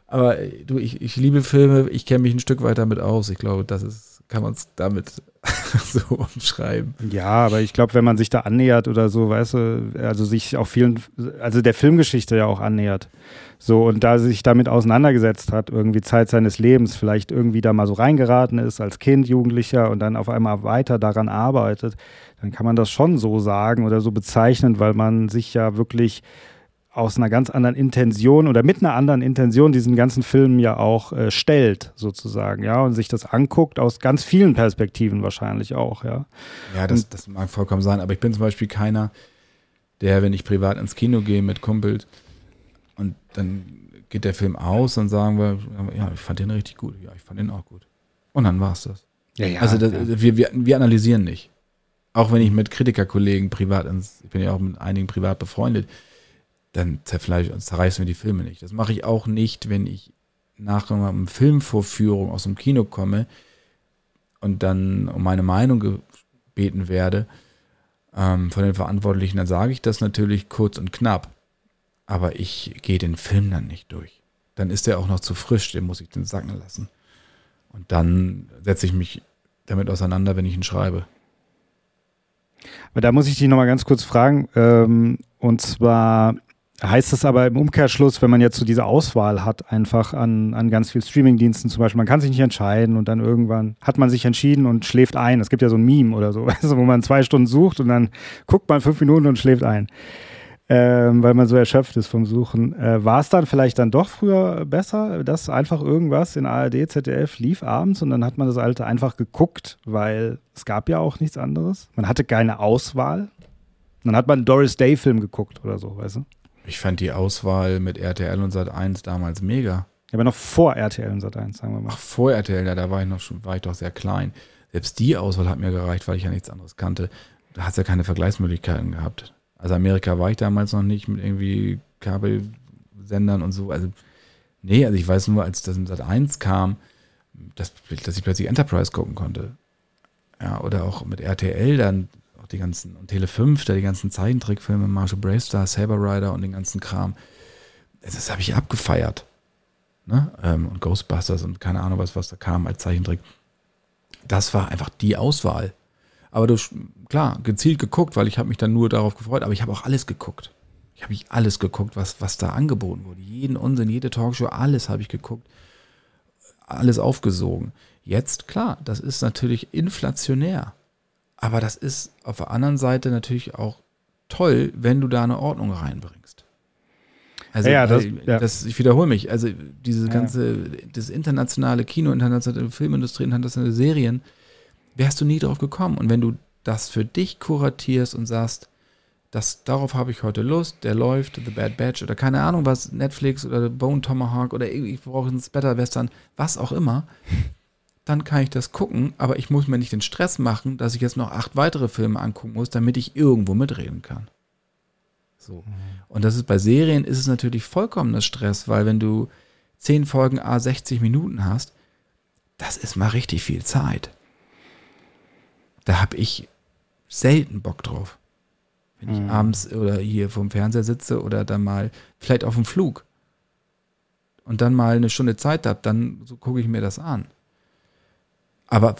Aber du, ich, ich liebe Filme, ich kenne mich ein Stück weit damit aus. Ich glaube, das ist, kann man es damit [LAUGHS] so umschreiben. Ja, aber ich glaube, wenn man sich da annähert oder so, weißt du, also sich auch vielen, also der Filmgeschichte ja auch annähert. So, und da sich damit auseinandergesetzt hat, irgendwie Zeit seines Lebens, vielleicht irgendwie da mal so reingeraten ist als Kind, Jugendlicher und dann auf einmal weiter daran arbeitet, dann kann man das schon so sagen oder so bezeichnen, weil man sich ja wirklich aus einer ganz anderen Intention oder mit einer anderen Intention diesen ganzen Film ja auch äh, stellt, sozusagen, ja, und sich das anguckt aus ganz vielen Perspektiven wahrscheinlich auch, ja. Ja, das, das mag vollkommen sein, aber ich bin zum Beispiel keiner, der, wenn ich privat ins Kino gehe mit Kumpels und dann geht der Film aus und sagen wir, ja, ich fand den richtig gut, ja, ich fand den auch gut. Und dann war es das. Ja, ja, also das, ja. Wir, wir, wir analysieren nicht. Auch wenn ich mit Kritikerkollegen privat ins, ich bin ja auch mit einigen privat befreundet, dann zerreißen wir die Filme nicht. Das mache ich auch nicht, wenn ich nach einer Filmvorführung aus dem Kino komme und dann um meine Meinung gebeten werde ähm, von den Verantwortlichen, dann sage ich das natürlich kurz und knapp. Aber ich gehe den Film dann nicht durch. Dann ist der auch noch zu frisch, den muss ich den sacken lassen. Und dann setze ich mich damit auseinander, wenn ich ihn schreibe. Aber da muss ich dich nochmal ganz kurz fragen. Ähm, und zwar, Heißt das aber im Umkehrschluss, wenn man jetzt so diese Auswahl hat, einfach an, an ganz vielen Streamingdiensten zum Beispiel, man kann sich nicht entscheiden und dann irgendwann hat man sich entschieden und schläft ein. Es gibt ja so ein Meme oder so, [LAUGHS] wo man zwei Stunden sucht und dann guckt man fünf Minuten und schläft ein, ähm, weil man so erschöpft ist vom Suchen. Äh, War es dann vielleicht dann doch früher besser, dass einfach irgendwas in ARD, ZDF lief abends und dann hat man das alte einfach geguckt, weil es gab ja auch nichts anderes. Man hatte keine Auswahl. Dann hat man einen Doris Day-Film geguckt oder so, weißt du? Ich fand die Auswahl mit RTL und Sat1 damals mega. Ja, aber noch vor RTL und Sat1, sagen wir mal. Ach, vor RTL, ja, da war ich noch schon, war ich doch sehr klein. Selbst die Auswahl hat mir gereicht, weil ich ja nichts anderes kannte. Da hat es ja keine Vergleichsmöglichkeiten gehabt. Also Amerika war ich damals noch nicht mit irgendwie Kabelsendern und so. Also, nee, also ich weiß nur, als das im Sat1 kam, dass, dass ich plötzlich Enterprise gucken konnte. Ja, oder auch mit RTL dann auch die ganzen, und Tele 5, da die ganzen Zeichentrickfilme, Marshall Bravestar, Saber Rider und den ganzen Kram. Das habe ich abgefeiert. Ne? Ähm, und Ghostbusters und keine Ahnung was, was da kam als Zeichentrick. Das war einfach die Auswahl. Aber du, klar, gezielt geguckt, weil ich habe mich dann nur darauf gefreut, aber ich habe auch alles geguckt. Ich habe alles geguckt, was, was da angeboten wurde. Jeden Unsinn, jede Talkshow, alles habe ich geguckt. Alles aufgesogen. Jetzt, klar, das ist natürlich inflationär. Aber das ist auf der anderen Seite natürlich auch toll, wenn du da eine Ordnung reinbringst. Also, ja, das, ja. das, ich wiederhole mich, also diese ganze, das internationale Kino, internationale Filmindustrie, internationale Serien, wärst du nie drauf gekommen. Und wenn du das für dich kuratierst und sagst, das, darauf habe ich heute Lust, der läuft, The Bad Batch oder keine Ahnung was, Netflix oder Bone Tomahawk oder ich brauche einen Better Western, was auch immer, dann kann ich das gucken, aber ich muss mir nicht den Stress machen, dass ich jetzt noch acht weitere Filme angucken muss, damit ich irgendwo mitreden kann. So. Mhm. Und das ist bei Serien ist es natürlich vollkommener Stress, weil wenn du zehn Folgen A 60 Minuten hast, das ist mal richtig viel Zeit. Da habe ich selten Bock drauf. Wenn ich mhm. abends oder hier vorm Fernseher sitze oder dann mal vielleicht auf dem Flug und dann mal eine Stunde Zeit habe, dann so gucke ich mir das an. Aber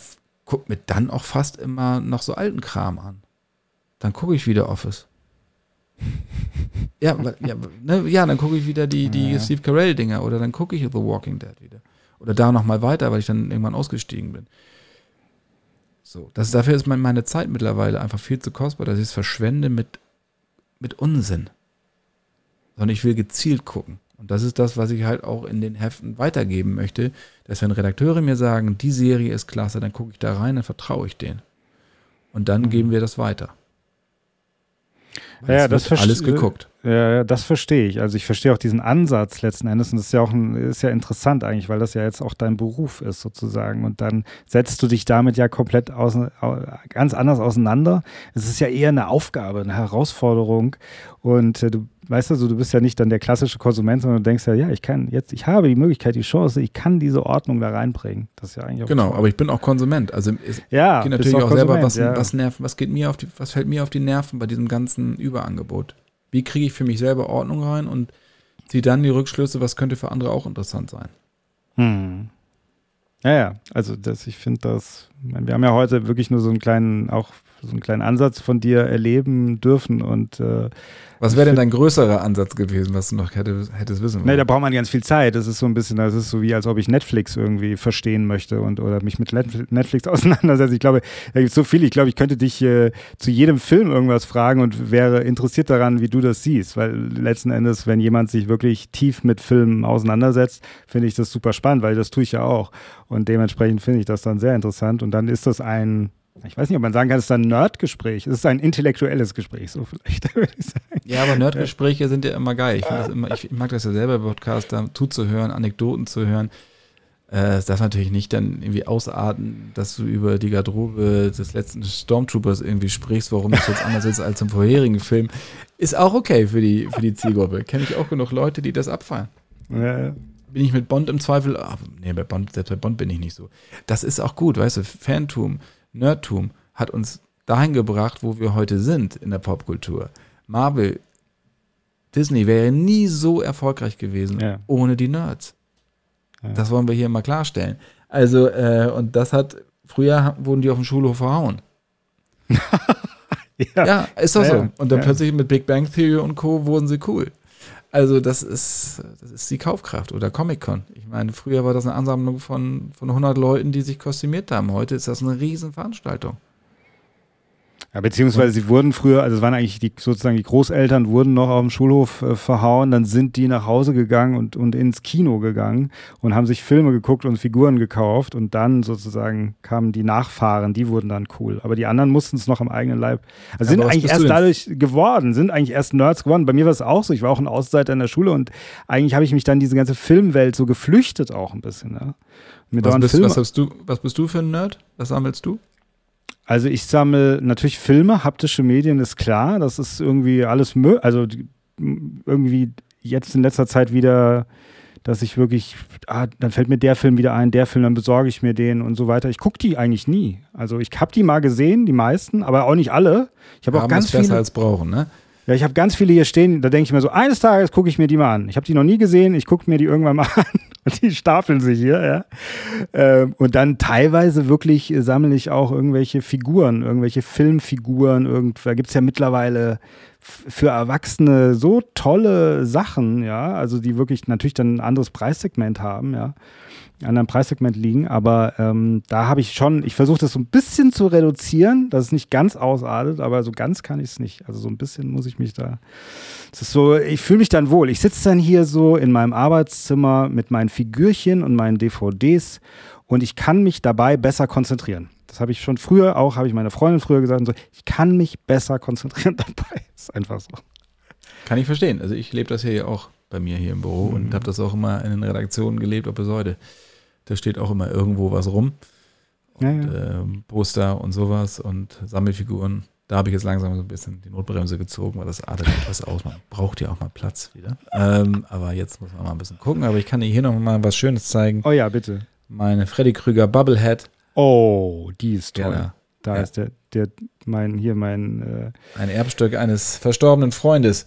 guck mir dann auch fast immer noch so alten Kram an. Dann gucke ich wieder Office. ja, ja, ne, ja, dann gucke ich wieder die, die ja. Steve Carell-Dinger oder dann gucke ich The Walking Dead wieder. Oder da nochmal weiter, weil ich dann irgendwann ausgestiegen bin. So, das, dafür ist meine Zeit mittlerweile einfach viel zu kostbar, dass ich es verschwende mit, mit Unsinn. Sondern ich will gezielt gucken. Und das ist das, was ich halt auch in den Heften weitergeben möchte, dass wenn Redakteure mir sagen, die Serie ist klasse, dann gucke ich da rein, dann vertraue ich denen. Und dann mhm. geben wir das weiter. Ja, das alles geguckt. Ja, das verstehe ich. Also ich verstehe auch diesen Ansatz letzten Endes und das ist ja auch ein, ist ja interessant eigentlich, weil das ja jetzt auch dein Beruf ist sozusagen und dann setzt du dich damit ja komplett aus, ganz anders auseinander. Es ist ja eher eine Aufgabe, eine Herausforderung und äh, du weißt du, du bist ja nicht dann der klassische Konsument, sondern du denkst ja, ja, ich kann jetzt, ich habe die Möglichkeit, die Chance, ich kann diese Ordnung da reinbringen. Das ist ja eigentlich auch Genau, toll. aber ich bin auch Konsument. Also es ja, geht natürlich auch, auch selber, was, ja. was nervt, was geht mir auf die, was fällt mir auf die Nerven bei diesem ganzen Überangebot? Wie kriege ich für mich selber Ordnung rein und ziehe dann die Rückschlüsse, was könnte für andere auch interessant sein? Hm. Ja, ja, also das, ich finde das, wir haben ja heute wirklich nur so einen kleinen, auch so einen kleinen Ansatz von dir erleben dürfen und äh, was wäre denn dein größerer Ansatz gewesen, was du noch hättest, wissen wollen? Nee, da braucht man ganz viel Zeit. Das ist so ein bisschen, das ist so wie, als ob ich Netflix irgendwie verstehen möchte und oder mich mit Netflix [LAUGHS] auseinandersetze. Ich glaube, da gibt es so viel. Ich glaube, ich könnte dich äh, zu jedem Film irgendwas fragen und wäre interessiert daran, wie du das siehst. Weil letzten Endes, wenn jemand sich wirklich tief mit Filmen auseinandersetzt, finde ich das super spannend, weil das tue ich ja auch. Und dementsprechend finde ich das dann sehr interessant. Und dann ist das ein ich weiß nicht, ob man sagen kann, es ist ein Nerdgespräch. Es ist ein intellektuelles Gespräch, so vielleicht, [LAUGHS] würde ich sagen. Ja, aber Nerdgespräche sind ja immer geil. Ich, immer, ich, mag das ja selber bei Podcast, da zuzuhören, Anekdoten zu hören. Äh, es darf natürlich nicht dann irgendwie ausarten, dass du über die Garderobe des letzten Stormtroopers irgendwie sprichst, warum das jetzt anders ist als im vorherigen Film. Ist auch okay für die, für die Zielgruppe. Kenne ich auch genug Leute, die das abfallen. Ja, bin ich mit Bond im Zweifel, ach, nee, bei Bond, selbst bei Bond bin ich nicht so. Das ist auch gut, weißt du, Fantum, Nerdtum hat uns dahin gebracht, wo wir heute sind in der Popkultur. Marvel, Disney wäre nie so erfolgreich gewesen ja. ohne die Nerds. Ja. Das wollen wir hier mal klarstellen. Also, äh, und das hat, früher wurden die auf dem Schulhof verhauen. [LAUGHS] ja. ja. ist doch so. Und dann plötzlich mit Big Bang Theory und Co. wurden sie cool. Also das ist, das ist die Kaufkraft oder Comic-Con. Ich meine, früher war das eine Ansammlung von, von 100 Leuten, die sich kostümiert haben. Heute ist das eine Riesenveranstaltung. Ja, beziehungsweise sie wurden früher, also es waren eigentlich die, sozusagen die Großeltern wurden noch auf dem Schulhof äh, verhauen, dann sind die nach Hause gegangen und, und ins Kino gegangen und haben sich Filme geguckt und Figuren gekauft und dann sozusagen kamen die Nachfahren, die wurden dann cool. Aber die anderen mussten es noch am eigenen Leib. Also sind eigentlich erst dadurch geworden, sind eigentlich erst Nerds geworden. Bei mir war es auch so, ich war auch ein Außenseiter in der Schule und eigentlich habe ich mich dann diese ganze Filmwelt so geflüchtet auch ein bisschen. Ja. Was bist, was, hast du, was bist du für ein Nerd? Was sammelst du? Also ich sammle natürlich Filme, haptische Medien ist klar, das ist irgendwie alles, also irgendwie jetzt in letzter Zeit wieder, dass ich wirklich, ah, dann fällt mir der Film wieder ein, der Film, dann besorge ich mir den und so weiter. Ich gucke die eigentlich nie. Also ich habe die mal gesehen, die meisten, aber auch nicht alle. Ich habe auch ganz viele. besser als brauchen, ne? Ja, ich habe ganz viele hier stehen, da denke ich mir so, eines Tages gucke ich mir die mal an. Ich habe die noch nie gesehen, ich gucke mir die irgendwann mal [LAUGHS] an. [LAUGHS] Die stapeln sich hier, ja. Ähm, und dann teilweise wirklich sammle ich auch irgendwelche Figuren, irgendwelche Filmfiguren. Irgend, da gibt es ja mittlerweile für Erwachsene so tolle Sachen, ja, also die wirklich natürlich dann ein anderes Preissegment haben, ja anderen Preissegment liegen, aber ähm, da habe ich schon, ich versuche das so ein bisschen zu reduzieren, dass es nicht ganz ausartet, aber so ganz kann ich es nicht. Also so ein bisschen muss ich mich da. Es ist so, ich fühle mich dann wohl. Ich sitze dann hier so in meinem Arbeitszimmer mit meinen Figürchen und meinen DVDs und ich kann mich dabei besser konzentrieren. Das habe ich schon früher auch, habe ich meiner Freundin früher gesagt und so, ich kann mich besser konzentrieren [LAUGHS] dabei. ist einfach so. Kann ich verstehen. Also ich lebe das hier auch bei mir hier im Büro mhm. und habe das auch immer in den Redaktionen gelebt, ob bis heute. Da steht auch immer irgendwo was rum. Und, ja, ja. Äh, Poster und sowas und Sammelfiguren. Da habe ich jetzt langsam so ein bisschen die Notbremse gezogen, weil das artet etwas aus. Man braucht ja auch mal Platz wieder. Ähm, aber jetzt muss man mal ein bisschen gucken. Aber ich kann dir hier noch mal was Schönes zeigen. Oh ja, bitte. Meine Freddy Krüger Bubblehead. Oh, die ist toll. Ja, Da ja. ist der, der, mein, hier mein. Äh ein Erbstück eines verstorbenen Freundes,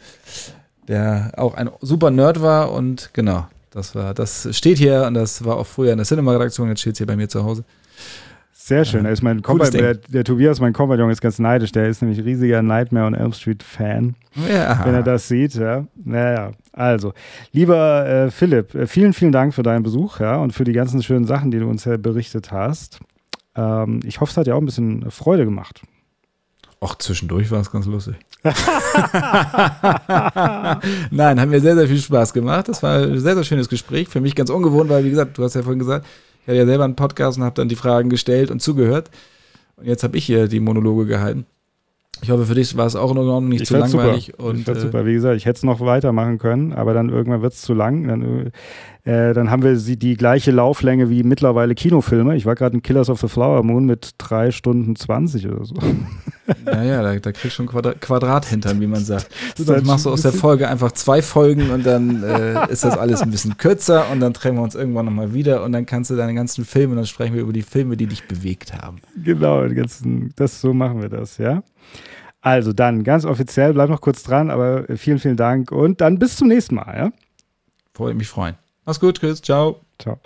der auch ein super Nerd war und genau, das war, das steht hier und das war auch früher in der Cinema-Redaktion, jetzt steht es hier bei mir zu Hause. Sehr schön. Ja. Ist mein der, der, Tobias, mein Kompagnon, ist ganz neidisch. Der ist nämlich riesiger Nightmare on Elm Street Fan. Ja. Wenn er das sieht, ja. Naja, also, lieber äh, Philipp, äh, vielen, vielen Dank für deinen Besuch, ja, und für die ganzen schönen Sachen, die du uns ja berichtet hast. Ähm, ich hoffe, es hat dir auch ein bisschen Freude gemacht. Ach, zwischendurch war es ganz lustig. [LAUGHS] Nein, hat mir sehr, sehr viel Spaß gemacht. Das war ein sehr, sehr schönes Gespräch. Für mich ganz ungewohnt, weil, wie gesagt, du hast ja vorhin gesagt, ich hatte ja selber einen Podcast und habe dann die Fragen gestellt und zugehört. Und jetzt habe ich hier die Monologe gehalten. Ich hoffe, für dich war es auch in Ordnung, nicht ich zu langweilig. Super. Und, ich äh, super. Wie gesagt, ich hätte es noch weitermachen können, aber dann irgendwann wird es zu lang. Dann, äh, dann haben wir sie die gleiche Lauflänge wie mittlerweile Kinofilme. Ich war gerade in Killers of the Flower Moon mit drei Stunden 20 oder so. Naja, da, da kriegst du schon Quadra Quadrathintern, wie man sagt. Du, dann machst du aus der Folge einfach zwei Folgen und dann äh, ist das alles ein bisschen kürzer und dann treffen wir uns irgendwann nochmal wieder und dann kannst du deine ganzen Filme und dann sprechen wir über die Filme, die dich bewegt haben. Genau, ganzen, das, so machen wir das, ja. Also dann ganz offiziell, bleib noch kurz dran, aber vielen, vielen Dank und dann bis zum nächsten Mal, ja? Freue mich freuen. Mach's gut, Chris. Ciao. Ciao.